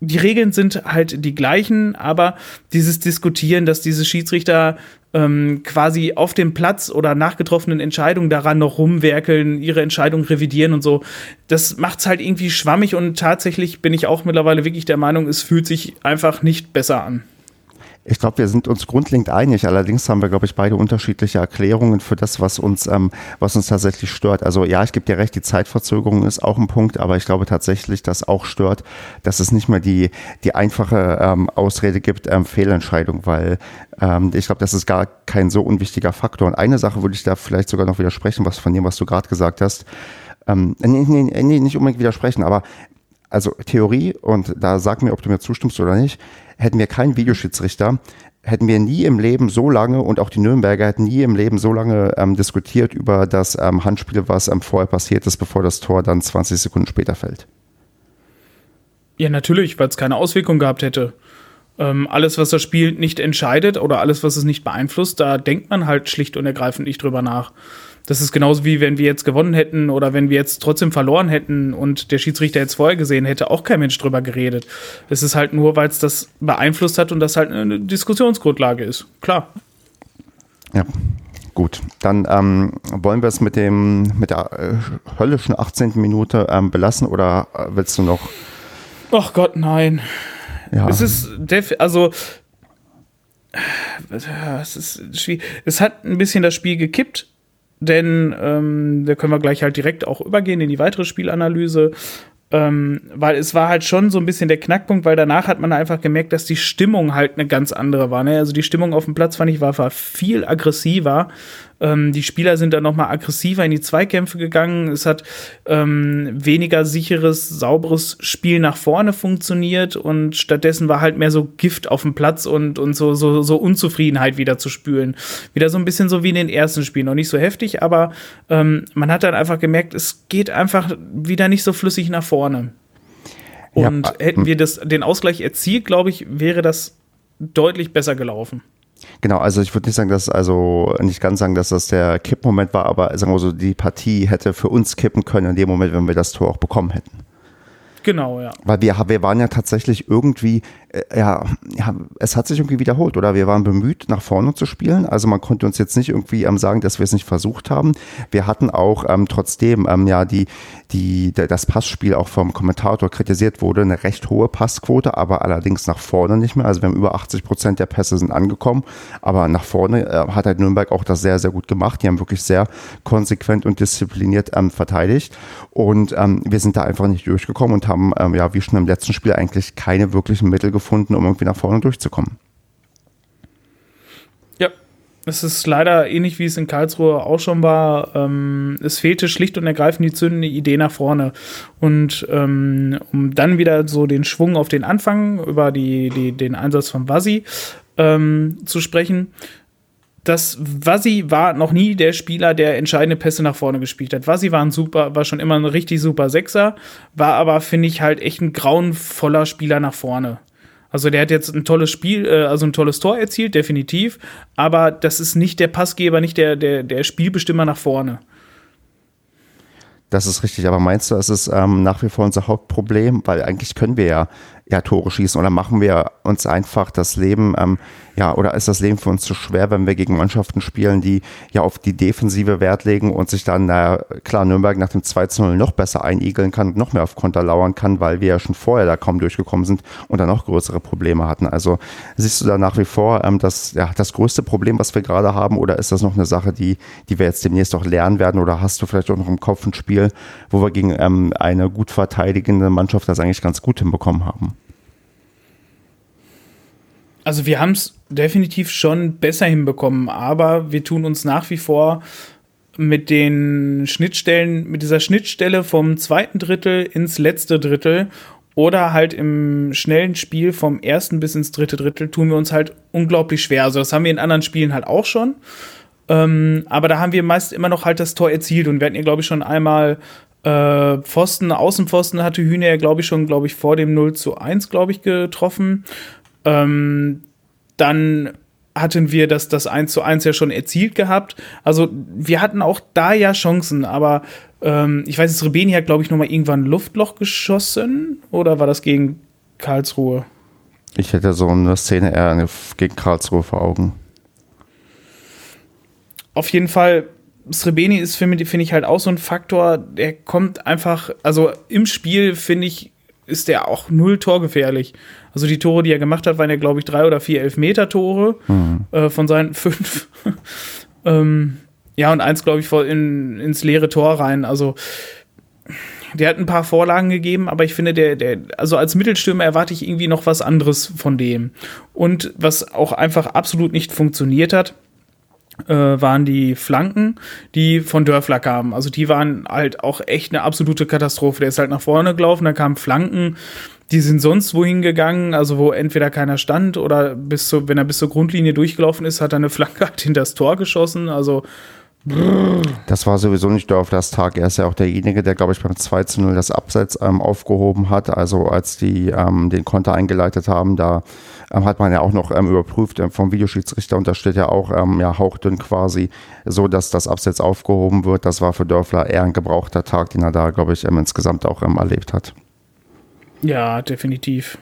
die Regeln sind halt die gleichen, aber dieses Diskutieren, dass diese Schiedsrichter ähm, quasi auf dem Platz oder nach getroffenen Entscheidungen daran noch rumwerkeln, ihre Entscheidung revidieren und so, das macht's halt irgendwie schwammig und tatsächlich bin ich auch mittlerweile wirklich der Meinung, es fühlt sich einfach nicht besser an. Ich glaube, wir sind uns grundlegend einig. Allerdings haben wir, glaube ich, beide unterschiedliche Erklärungen für das, was uns, ähm, was uns tatsächlich stört. Also ja, ich gebe dir recht, die Zeitverzögerung ist auch ein Punkt, aber ich glaube tatsächlich, dass auch stört, dass es nicht mehr die, die einfache ähm, Ausrede gibt, ähm, Fehlentscheidung, weil ähm, ich glaube, das ist gar kein so unwichtiger Faktor. Und eine Sache würde ich da vielleicht sogar noch widersprechen, was von dem, was du gerade gesagt hast. Ähm, nee, nee, nee, nicht unbedingt widersprechen, aber also Theorie, und da sag mir, ob du mir zustimmst oder nicht, hätten wir keinen Videoschiedsrichter, hätten wir nie im Leben so lange und auch die Nürnberger hätten nie im Leben so lange ähm, diskutiert über das ähm, Handspiel, was ähm, vorher passiert ist, bevor das Tor dann 20 Sekunden später fällt. Ja, natürlich, weil es keine Auswirkung gehabt hätte. Ähm, alles, was das Spiel nicht entscheidet oder alles, was es nicht beeinflusst, da denkt man halt schlicht und ergreifend nicht drüber nach. Das ist genauso wie wenn wir jetzt gewonnen hätten oder wenn wir jetzt trotzdem verloren hätten und der Schiedsrichter jetzt vorher gesehen hätte, auch kein Mensch drüber geredet. Es ist halt nur, weil es das beeinflusst hat und das halt eine Diskussionsgrundlage ist. Klar. Ja. Gut, dann ähm, wollen wir es mit dem mit der äh, höllischen 18. Minute ähm, belassen oder äh, willst du noch? Ach Gott, nein. Ja. Es ist also es ist schwierig. Es hat ein bisschen das Spiel gekippt, denn ähm, da können wir gleich halt direkt auch übergehen in die weitere Spielanalyse. Ähm, weil es war halt schon so ein bisschen der Knackpunkt, weil danach hat man einfach gemerkt, dass die Stimmung halt eine ganz andere war. Ne? Also die Stimmung auf dem Platz fand ich war, war viel aggressiver ähm, die Spieler sind dann nochmal aggressiver in die Zweikämpfe gegangen. Es hat ähm, weniger sicheres, sauberes Spiel nach vorne funktioniert und stattdessen war halt mehr so Gift auf dem Platz und, und so, so, so Unzufriedenheit wieder zu spülen. Wieder so ein bisschen so wie in den ersten Spielen. Noch nicht so heftig, aber ähm, man hat dann einfach gemerkt, es geht einfach wieder nicht so flüssig nach vorne. Und ja, hätten wir das, den Ausgleich erzielt, glaube ich, wäre das deutlich besser gelaufen. Genau, also ich würde nicht sagen, dass, also nicht ganz sagen, dass das der Kippmoment war, aber sagen wir so, die Partie hätte für uns kippen können in dem Moment, wenn wir das Tor auch bekommen hätten. Genau, ja. Weil wir, wir waren ja tatsächlich irgendwie, äh, ja, ja, es hat sich irgendwie wiederholt, oder? Wir waren bemüht, nach vorne zu spielen. Also man konnte uns jetzt nicht irgendwie ähm, sagen, dass wir es nicht versucht haben. Wir hatten auch ähm, trotzdem ähm, ja die, die, das Passspiel auch vom Kommentator kritisiert wurde, eine recht hohe Passquote, aber allerdings nach vorne nicht mehr. Also wir haben über 80 Prozent der Pässe sind angekommen, aber nach vorne äh, hat halt Nürnberg auch das sehr, sehr gut gemacht. Die haben wirklich sehr konsequent und diszipliniert ähm, verteidigt und ähm, wir sind da einfach nicht durchgekommen und haben, ähm, ja, wie schon im letzten Spiel, eigentlich keine wirklichen Mittel gefunden, um irgendwie nach vorne durchzukommen. Ja, es ist leider ähnlich wie es in Karlsruhe auch schon war. Ähm, es fehlte schlicht und ergreifend die zündende Idee nach vorne. Und ähm, um dann wieder so den Schwung auf den Anfang über die, die, den Einsatz von Vasi ähm, zu sprechen das Vasi war noch nie der Spieler, der entscheidende Pässe nach vorne gespielt hat. Vasi war ein super, war schon immer ein richtig super Sechser, war aber, finde ich, halt echt ein grauenvoller Spieler nach vorne. Also der hat jetzt ein tolles Spiel, äh, also ein tolles Tor erzielt, definitiv, aber das ist nicht der Passgeber, nicht der, der, der Spielbestimmer nach vorne. Das ist richtig, aber meinst du, es ist ähm, nach wie vor unser Hauptproblem? Weil eigentlich können wir ja ja, Tore schießen oder machen wir uns einfach das Leben, ähm, ja, oder ist das Leben für uns zu schwer, wenn wir gegen Mannschaften spielen, die ja auf die Defensive Wert legen und sich dann, naja, klar, Nürnberg nach dem 2 0 noch besser einigeln kann und noch mehr auf Konter lauern kann, weil wir ja schon vorher da kaum durchgekommen sind und dann noch größere Probleme hatten. Also siehst du da nach wie vor ähm, das, ja, das größte Problem, was wir gerade haben, oder ist das noch eine Sache, die, die wir jetzt demnächst auch lernen werden, oder hast du vielleicht auch noch im Kopf ein Spiel, wo wir gegen ähm, eine gut verteidigende Mannschaft das eigentlich ganz gut hinbekommen haben? Also wir haben es definitiv schon besser hinbekommen, aber wir tun uns nach wie vor mit den Schnittstellen, mit dieser Schnittstelle vom zweiten Drittel ins letzte Drittel oder halt im schnellen Spiel vom ersten bis ins dritte Drittel tun wir uns halt unglaublich schwer. Also das haben wir in anderen Spielen halt auch schon. Ähm, aber da haben wir meist immer noch halt das Tor erzielt und wir hatten ja, glaube ich, schon einmal äh, Pfosten, Außenpfosten hatte Hühner ja, glaube ich, schon, glaube ich, vor dem 0 zu 1, glaube ich, getroffen. Ähm, dann hatten wir das, das 1 zu 1 ja schon erzielt gehabt. Also wir hatten auch da ja Chancen, aber ähm, ich weiß, Rebeni hat, glaube ich, nochmal irgendwann ein Luftloch geschossen oder war das gegen Karlsruhe? Ich hätte so eine Szene eher gegen Karlsruhe vor Augen. Auf jeden Fall, Srebeni ist, finde find ich, halt auch so ein Faktor, der kommt einfach, also im Spiel, finde ich, ist der auch null torgefährlich. Also die Tore, die er gemacht hat, waren ja, glaube ich, drei oder vier Elfmeter-Tore mhm. äh, von seinen fünf. ähm, ja, und eins, glaube ich, in, ins leere Tor rein. Also der hat ein paar Vorlagen gegeben, aber ich finde, der, der, also als Mittelstürmer erwarte ich irgendwie noch was anderes von dem. Und was auch einfach absolut nicht funktioniert hat, waren die Flanken, die von Dörfler kamen. Also die waren halt auch echt eine absolute Katastrophe. Der ist halt nach vorne gelaufen, da kamen Flanken, die sind sonst wohin gegangen, also wo entweder keiner stand oder bis zu, wenn er bis zur Grundlinie durchgelaufen ist, hat er eine Flanke halt hinter das Tor geschossen. Also das war sowieso nicht Dörflers Tag. Er ist ja auch derjenige, der, glaube ich, beim 2 zu 0 das Abseits ähm, aufgehoben hat. Also als die ähm, den Konter eingeleitet haben, da ähm, hat man ja auch noch ähm, überprüft ähm, vom Videoschiedsrichter und da steht ja auch ähm, ja, hauchdünn quasi, so dass das Abseits aufgehoben wird. Das war für Dörfler eher ein gebrauchter Tag, den er da, glaube ich, insgesamt auch erlebt hat. Ja, definitiv.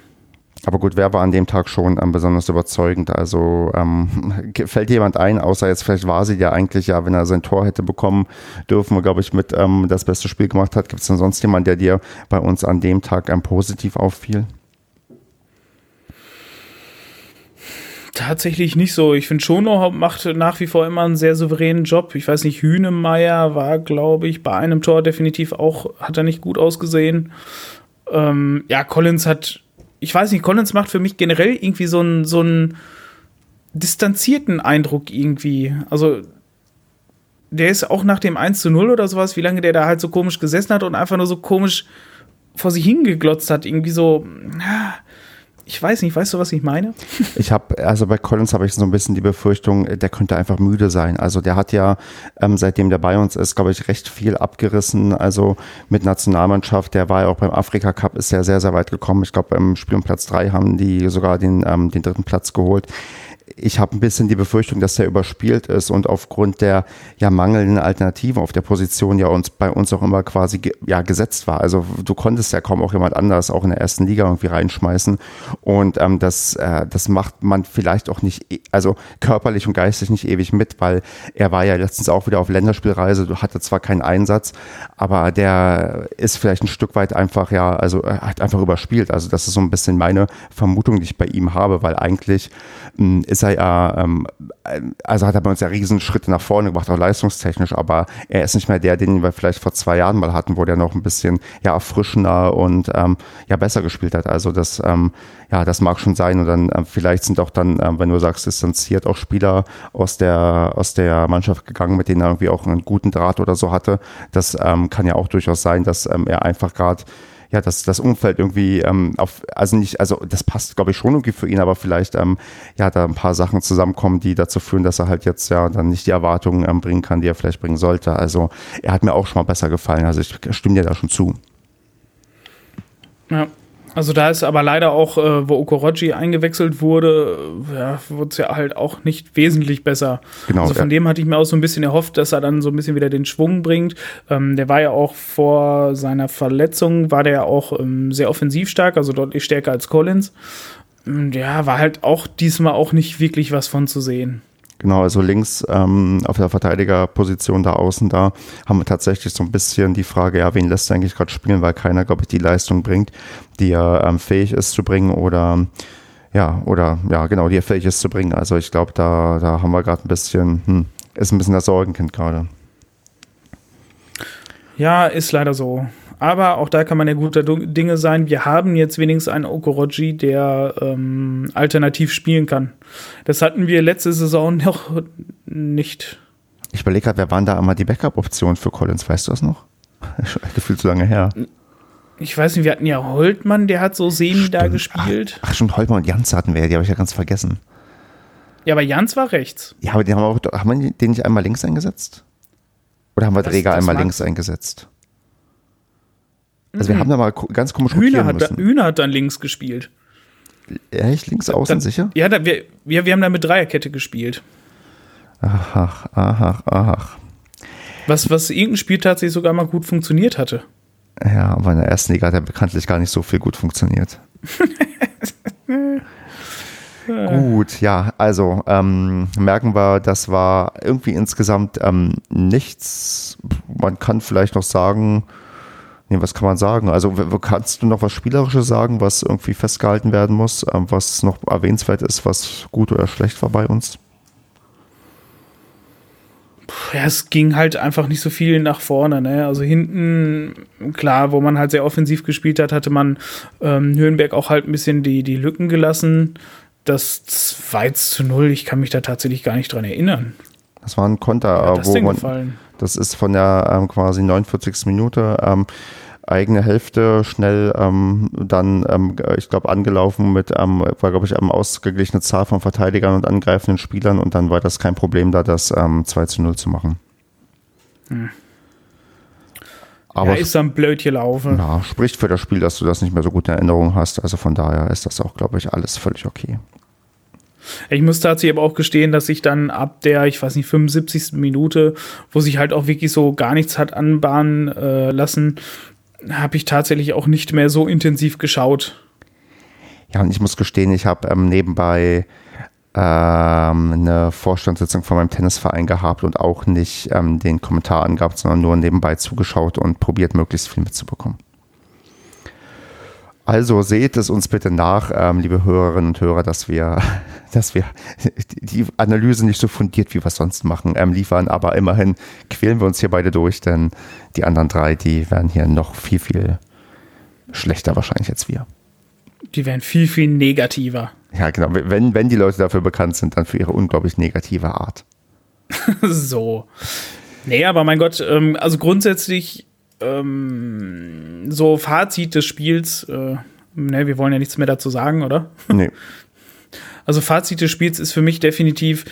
Aber gut, wer war an dem Tag schon ähm, besonders überzeugend? Also ähm, fällt jemand ein, außer jetzt vielleicht war sie ja eigentlich, ja, wenn er sein Tor hätte bekommen dürfen, glaube ich, mit ähm, das beste Spiel gemacht hat. Gibt es denn sonst jemanden, der dir bei uns an dem Tag ähm, positiv auffiel? Tatsächlich nicht so. Ich finde, Schono macht nach wie vor immer einen sehr souveränen Job. Ich weiß nicht, Hühnemeier war, glaube ich, bei einem Tor definitiv auch, hat er nicht gut ausgesehen. Ähm, ja, Collins hat ich weiß nicht, Collins macht für mich generell irgendwie so einen, so einen distanzierten Eindruck irgendwie. Also, der ist auch nach dem 1 zu 0 oder sowas, wie lange der da halt so komisch gesessen hat und einfach nur so komisch vor sich hingeglotzt hat. Irgendwie so, ich weiß nicht, weißt du, was ich meine? Ich habe, also bei Collins habe ich so ein bisschen die Befürchtung, der könnte einfach müde sein. Also der hat ja, ähm, seitdem der bei uns ist, glaube ich, recht viel abgerissen. Also mit Nationalmannschaft, der war ja auch beim Afrika Cup, ist ja sehr, sehr weit gekommen. Ich glaube, beim Spiel um Platz drei haben die sogar den, ähm, den dritten Platz geholt ich habe ein bisschen die Befürchtung, dass er überspielt ist und aufgrund der ja mangelnden Alternativen auf der Position ja uns bei uns auch immer quasi ja gesetzt war. Also du konntest ja kaum auch jemand anders auch in der ersten Liga irgendwie reinschmeißen und ähm, das äh, das macht man vielleicht auch nicht e, also körperlich und geistig nicht ewig mit, weil er war ja letztens auch wieder auf Länderspielreise, du hatte zwar keinen Einsatz, aber der ist vielleicht ein Stück weit einfach ja also hat einfach überspielt. Also das ist so ein bisschen meine Vermutung, die ich bei ihm habe, weil eigentlich mh, hm, ist er ja, ähm, also hat er bei uns ja riesen Schritte nach vorne gemacht, auch leistungstechnisch, aber er ist nicht mehr der, den wir vielleicht vor zwei Jahren mal hatten, wo der noch ein bisschen ja erfrischender und ähm, ja besser gespielt hat. Also das, ähm, ja, das mag schon sein und dann ähm, vielleicht sind auch dann, ähm, wenn du sagst, distanziert auch Spieler aus der aus der Mannschaft gegangen, mit denen er irgendwie auch einen guten Draht oder so hatte. Das ähm, kann ja auch durchaus sein, dass ähm, er einfach gerade ja, dass das Umfeld irgendwie ähm, auf, also nicht, also das passt, glaube ich, schon irgendwie für ihn, aber vielleicht ähm, ja, da ein paar Sachen zusammenkommen, die dazu führen, dass er halt jetzt ja dann nicht die Erwartungen ähm, bringen kann, die er vielleicht bringen sollte. Also er hat mir auch schon mal besser gefallen. Also ich stimme dir da schon zu. Ja. Also da ist aber leider auch, äh, wo Okoroji eingewechselt wurde, äh, ja, wurde es ja halt auch nicht wesentlich besser. Genau, also von ja. dem hatte ich mir auch so ein bisschen erhofft, dass er dann so ein bisschen wieder den Schwung bringt. Ähm, der war ja auch vor seiner Verletzung, war der ja auch ähm, sehr offensiv stark, also deutlich stärker als Collins. Ja, war halt auch diesmal auch nicht wirklich was von zu sehen. Genau, also links ähm, auf der Verteidigerposition da außen da haben wir tatsächlich so ein bisschen die Frage, ja, wen lässt er eigentlich gerade spielen, weil keiner, glaube ich, die Leistung bringt, die er ähm, fähig ist zu bringen oder ja, oder ja, genau, die er fähig ist zu bringen. Also ich glaube, da, da haben wir gerade ein bisschen, hm, ist ein bisschen das Sorgenkind gerade. Ja, ist leider so. Aber auch da kann man ja guter Dinge sein. Wir haben jetzt wenigstens einen Okoroji, der ähm, alternativ spielen kann. Das hatten wir letzte Saison noch nicht. Ich überlege gerade, wer waren da einmal die Backup-Optionen für Collins? Weißt du das noch? Gefühlt zu lange her. Ich weiß nicht, wir hatten ja Holtmann, der hat so semi stimmt. da gespielt. Ach, ach, schon Holtmann und Jans hatten wir, die habe ich ja ganz vergessen. Ja, aber Jans war rechts. Ja, aber den haben wir, auch, haben wir den nicht einmal links eingesetzt? Oder haben wir das, Träger einmal links eingesetzt? Also wir mhm. haben da mal ganz komisch Hühner hat, müssen. Da, Hühner hat dann links gespielt. Echt? Links außen dann, sicher? Ja, da, wir, wir, wir haben da mit Dreierkette gespielt. Ach, ach, ach, ach. Was, was irgendein Spiel tatsächlich sogar mal gut funktioniert hatte. Ja, aber in der ersten Liga hat er bekanntlich gar nicht so viel gut funktioniert. Gut, ja, also ähm, merken wir, das war irgendwie insgesamt ähm, nichts. Man kann vielleicht noch sagen, Nee, was kann man sagen? Also kannst du noch was Spielerisches sagen, was irgendwie festgehalten werden muss, ähm, was noch erwähnenswert ist, was gut oder schlecht war bei uns? Ja, es ging halt einfach nicht so viel nach vorne. Ne? Also hinten, klar, wo man halt sehr offensiv gespielt hat, hatte man ähm, Nürnberg auch halt ein bisschen die, die Lücken gelassen. Das 2 zu 0, ich kann mich da tatsächlich gar nicht dran erinnern. Das war ein Konter, wo man, gefallen? Das ist von der ähm, quasi 49. Minute. Ähm, eigene Hälfte schnell ähm, dann, ähm, ich glaube, angelaufen mit, ähm, war, glaube ich, eine ausgeglichene Zahl von Verteidigern und angreifenden Spielern und dann war das kein Problem da, das ähm, 2 zu 0 zu machen. Hm. Aber ja, ist dann blöd gelaufen. Ja, spricht für das Spiel, dass du das nicht mehr so gut in Erinnerung hast. Also von daher ist das auch, glaube ich, alles völlig okay. Ich muss tatsächlich aber auch gestehen, dass ich dann ab der, ich weiß nicht, 75. Minute, wo sich halt auch wirklich so gar nichts hat anbahnen äh, lassen, habe ich tatsächlich auch nicht mehr so intensiv geschaut. Ja, und ich muss gestehen, ich habe ähm, nebenbei ähm, eine Vorstandssitzung von meinem Tennisverein gehabt und auch nicht ähm, den Kommentar angehabt, sondern nur nebenbei zugeschaut und probiert, möglichst viel mitzubekommen. Also seht es uns bitte nach, ähm, liebe Hörerinnen und Hörer, dass wir, dass wir die Analyse nicht so fundiert, wie wir es sonst machen, ähm, liefern. Aber immerhin quälen wir uns hier beide durch, denn die anderen drei, die werden hier noch viel, viel schlechter wahrscheinlich als wir. Die werden viel, viel negativer. Ja, genau. Wenn, wenn die Leute dafür bekannt sind, dann für ihre unglaublich negative Art. so. Nee, aber mein Gott, ähm, also grundsätzlich ähm, so Fazit des Spiels, äh, ne, wir wollen ja nichts mehr dazu sagen, oder? Nee. Also Fazit des Spiels ist für mich definitiv,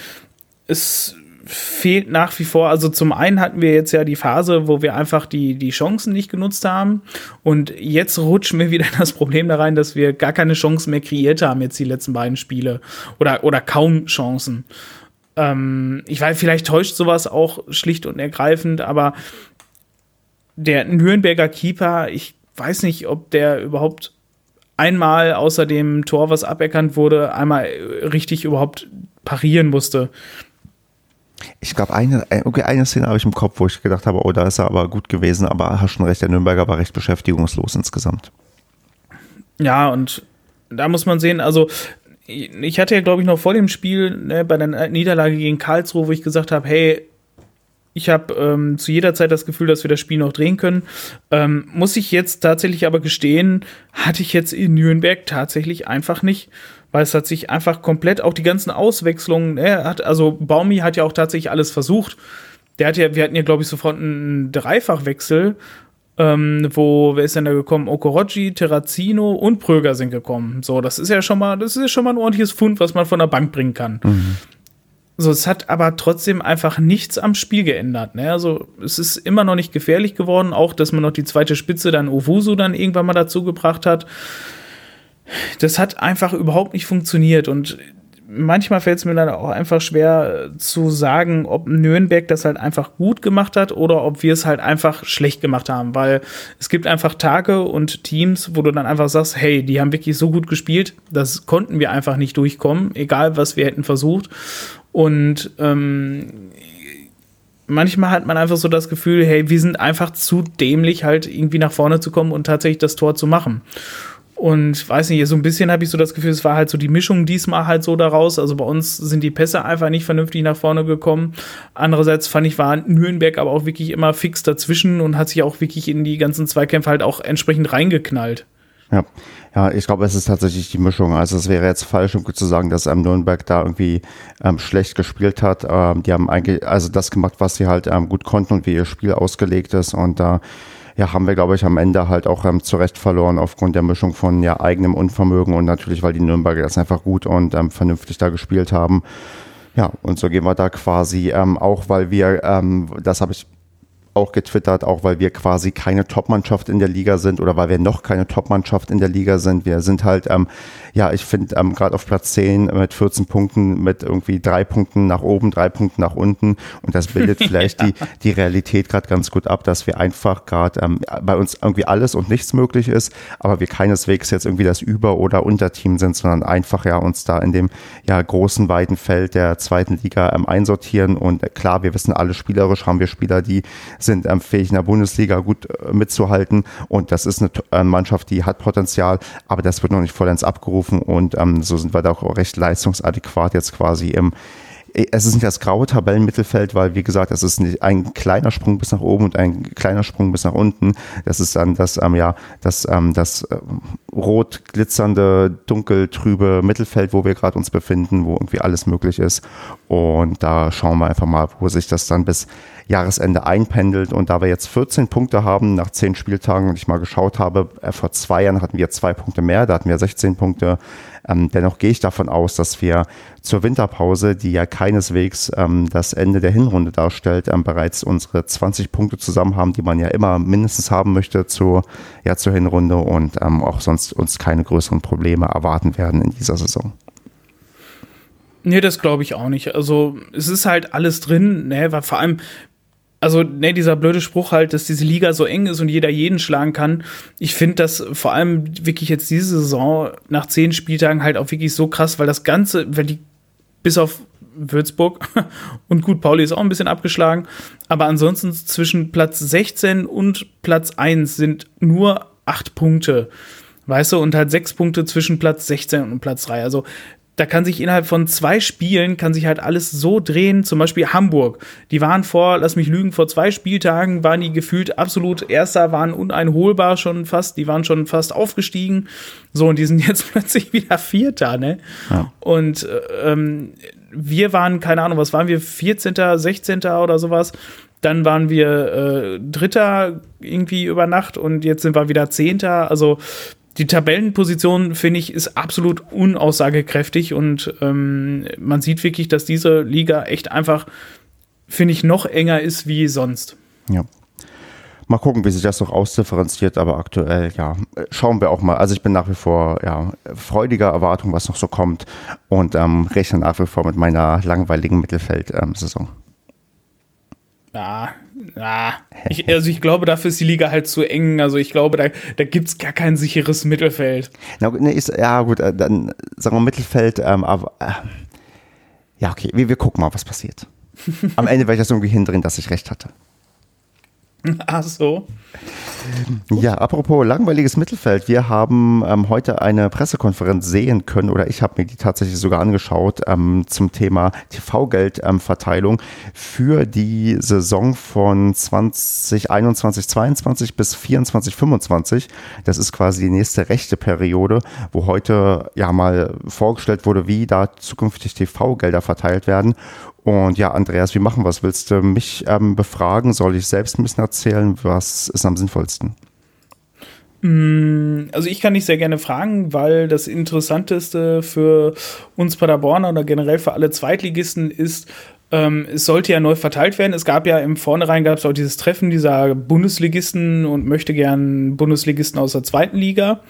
es fehlt nach wie vor, also zum einen hatten wir jetzt ja die Phase, wo wir einfach die, die Chancen nicht genutzt haben und jetzt rutschen wir wieder in das Problem da rein, dass wir gar keine Chancen mehr kreiert haben jetzt die letzten beiden Spiele oder, oder kaum Chancen. Ähm, ich weiß, vielleicht täuscht sowas auch schlicht und ergreifend, aber der Nürnberger Keeper, ich weiß nicht, ob der überhaupt einmal außer dem Tor, was aberkannt wurde, einmal richtig überhaupt parieren musste. Ich glaube, eine, äh, okay, eine Szene habe ich im Kopf, wo ich gedacht habe, oh, da ist er aber gut gewesen, aber hast schon recht, der Nürnberger war recht beschäftigungslos insgesamt. Ja, und da muss man sehen, also ich hatte ja, glaube ich, noch vor dem Spiel ne, bei der Niederlage gegen Karlsruhe, wo ich gesagt habe, hey, ich habe ähm, zu jeder Zeit das Gefühl, dass wir das Spiel noch drehen können. Ähm, muss ich jetzt tatsächlich aber gestehen, hatte ich jetzt in Nürnberg tatsächlich einfach nicht, weil es hat sich einfach komplett auch die ganzen Auswechslungen, er hat, also Baumi hat ja auch tatsächlich alles versucht. Der hat ja, wir hatten ja, glaube ich, sofort einen Dreifachwechsel, ähm, wo, wer ist denn da gekommen? Okoroji, Terrazino und Pröger sind gekommen. So, das ist ja schon mal, das ist ja schon mal ein ordentliches Fund, was man von der Bank bringen kann. Mhm. So, es hat aber trotzdem einfach nichts am Spiel geändert. Ne? Also es ist immer noch nicht gefährlich geworden, auch dass man noch die zweite Spitze dann Owusu dann irgendwann mal dazu gebracht hat. das hat einfach überhaupt nicht funktioniert und manchmal fällt es mir dann auch einfach schwer zu sagen, ob Nürnberg das halt einfach gut gemacht hat oder ob wir es halt einfach schlecht gemacht haben, weil es gibt einfach Tage und Teams, wo du dann einfach sagst, hey, die haben wirklich so gut gespielt, das konnten wir einfach nicht durchkommen, egal was wir hätten versucht. Und ähm, manchmal hat man einfach so das Gefühl, hey, wir sind einfach zu dämlich, halt irgendwie nach vorne zu kommen und tatsächlich das Tor zu machen. Und weiß nicht, so ein bisschen habe ich so das Gefühl, es war halt so die Mischung diesmal halt so daraus. Also bei uns sind die Pässe einfach nicht vernünftig nach vorne gekommen. Andererseits fand ich, war Nürnberg aber auch wirklich immer fix dazwischen und hat sich auch wirklich in die ganzen Zweikämpfe halt auch entsprechend reingeknallt. Ja, ja, ich glaube, es ist tatsächlich die Mischung. Also es wäre jetzt falsch, um zu sagen, dass ähm, Nürnberg da irgendwie ähm, schlecht gespielt hat. Ähm, die haben eigentlich also das gemacht, was sie halt ähm, gut konnten und wie ihr Spiel ausgelegt ist. Und da äh, ja, haben wir, glaube ich, am Ende halt auch ähm, zurecht verloren aufgrund der Mischung von ja, eigenem Unvermögen und natürlich, weil die Nürnberger das einfach gut und ähm, vernünftig da gespielt haben. Ja, und so gehen wir da quasi, ähm, auch weil wir, ähm, das habe ich auch getwittert, auch weil wir quasi keine Top-Mannschaft in der Liga sind oder weil wir noch keine Top-Mannschaft in der Liga sind. Wir sind halt, ähm, ja, ich finde, ähm, gerade auf Platz 10 mit 14 Punkten, mit irgendwie drei Punkten nach oben, drei Punkten nach unten. Und das bildet vielleicht die, die Realität gerade ganz gut ab, dass wir einfach gerade ähm, bei uns irgendwie alles und nichts möglich ist, aber wir keineswegs jetzt irgendwie das Über- oder Unterteam sind, sondern einfach ja uns da in dem ja großen, weiten Feld der zweiten Liga ähm, einsortieren. Und äh, klar, wir wissen alle spielerisch haben wir Spieler, die sind ähm, fähig in der Bundesliga gut äh, mitzuhalten. Und das ist eine äh, Mannschaft, die hat Potenzial, aber das wird noch nicht vollends abgerufen. Und ähm, so sind wir da auch recht leistungsadäquat jetzt quasi im es ist nicht das graue Tabellenmittelfeld, weil wie gesagt, es ist nicht ein kleiner Sprung bis nach oben und ein kleiner Sprung bis nach unten. Das ist dann das, ähm, ja, das, ähm, das äh, rot glitzernde, dunkel trübe Mittelfeld, wo wir gerade uns befinden, wo irgendwie alles möglich ist. Und da schauen wir einfach mal, wo sich das dann bis Jahresende einpendelt. Und da wir jetzt 14 Punkte haben nach 10 Spieltagen und ich mal geschaut habe, äh, vor zwei Jahren hatten wir zwei Punkte mehr, da hatten wir 16 Punkte. Ähm, dennoch gehe ich davon aus, dass wir zur Winterpause, die ja keineswegs ähm, das Ende der Hinrunde darstellt, ähm, bereits unsere 20 Punkte zusammen haben, die man ja immer mindestens haben möchte zur, ja, zur Hinrunde und ähm, auch sonst uns keine größeren Probleme erwarten werden in dieser Saison. Nee, das glaube ich auch nicht. Also es ist halt alles drin, ne, weil vor allem also, ne, dieser blöde Spruch halt, dass diese Liga so eng ist und jeder jeden schlagen kann. Ich finde das vor allem wirklich jetzt diese Saison nach zehn Spieltagen halt auch wirklich so krass, weil das Ganze, weil die bis auf Würzburg und gut, Pauli ist auch ein bisschen abgeschlagen, aber ansonsten zwischen Platz 16 und Platz 1 sind nur acht Punkte. Weißt du, und halt sechs Punkte zwischen Platz 16 und Platz 3. Also da kann sich innerhalb von zwei Spielen kann sich halt alles so drehen. Zum Beispiel Hamburg. Die waren vor, lass mich lügen, vor zwei Spieltagen waren die gefühlt absolut Erster, waren uneinholbar schon fast. Die waren schon fast aufgestiegen. So, und die sind jetzt plötzlich wieder Vierter, ne? Ja. Und äh, ähm, wir waren, keine Ahnung, was waren wir, 14., 16. oder sowas. Dann waren wir äh, Dritter irgendwie über Nacht und jetzt sind wir wieder Zehnter. Also die Tabellenposition, finde ich, ist absolut unaussagekräftig und ähm, man sieht wirklich, dass diese Liga echt einfach, finde ich, noch enger ist wie sonst. Ja. Mal gucken, wie sich das noch ausdifferenziert, aber aktuell, ja, schauen wir auch mal. Also ich bin nach wie vor, ja, freudiger Erwartung, was noch so kommt und ähm, rechne nach wie vor mit meiner langweiligen Mittelfeld-Saison. Ähm, ja, ja. Ich, also ich glaube, dafür ist die Liga halt zu eng. Also ich glaube, da, da gibt es gar kein sicheres Mittelfeld. Na, nee, ist, ja, gut, äh, dann sagen wir Mittelfeld, ähm, aber äh, ja, okay, wir, wir gucken mal, was passiert. Am Ende werde ich das irgendwie hindrehen, dass ich recht hatte. Ach so. Ja, apropos langweiliges Mittelfeld. Wir haben ähm, heute eine Pressekonferenz sehen können oder ich habe mir die tatsächlich sogar angeschaut ähm, zum Thema TV-Geldverteilung ähm, für die Saison von 2021, 22 bis 24, 25. Das ist quasi die nächste rechte Periode, wo heute ja mal vorgestellt wurde, wie da zukünftig TV-Gelder verteilt werden. Und ja, Andreas, wie machen wir es? Willst du mich ähm, befragen? Soll ich selbst ein bisschen erzählen? Was ist am sinnvollsten? Mm, also ich kann dich sehr gerne fragen, weil das Interessanteste für uns Paderborner oder generell für alle Zweitligisten ist, ähm, es sollte ja neu verteilt werden. Es gab ja im Vornherein gab es auch dieses Treffen dieser Bundesligisten und möchte gern Bundesligisten aus der zweiten Liga.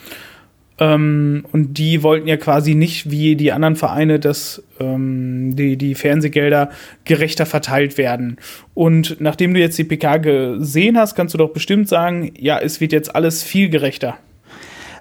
Ähm, und die wollten ja quasi nicht wie die anderen Vereine, dass ähm, die, die Fernsehgelder gerechter verteilt werden. Und nachdem du jetzt die PK gesehen hast, kannst du doch bestimmt sagen, ja, es wird jetzt alles viel gerechter.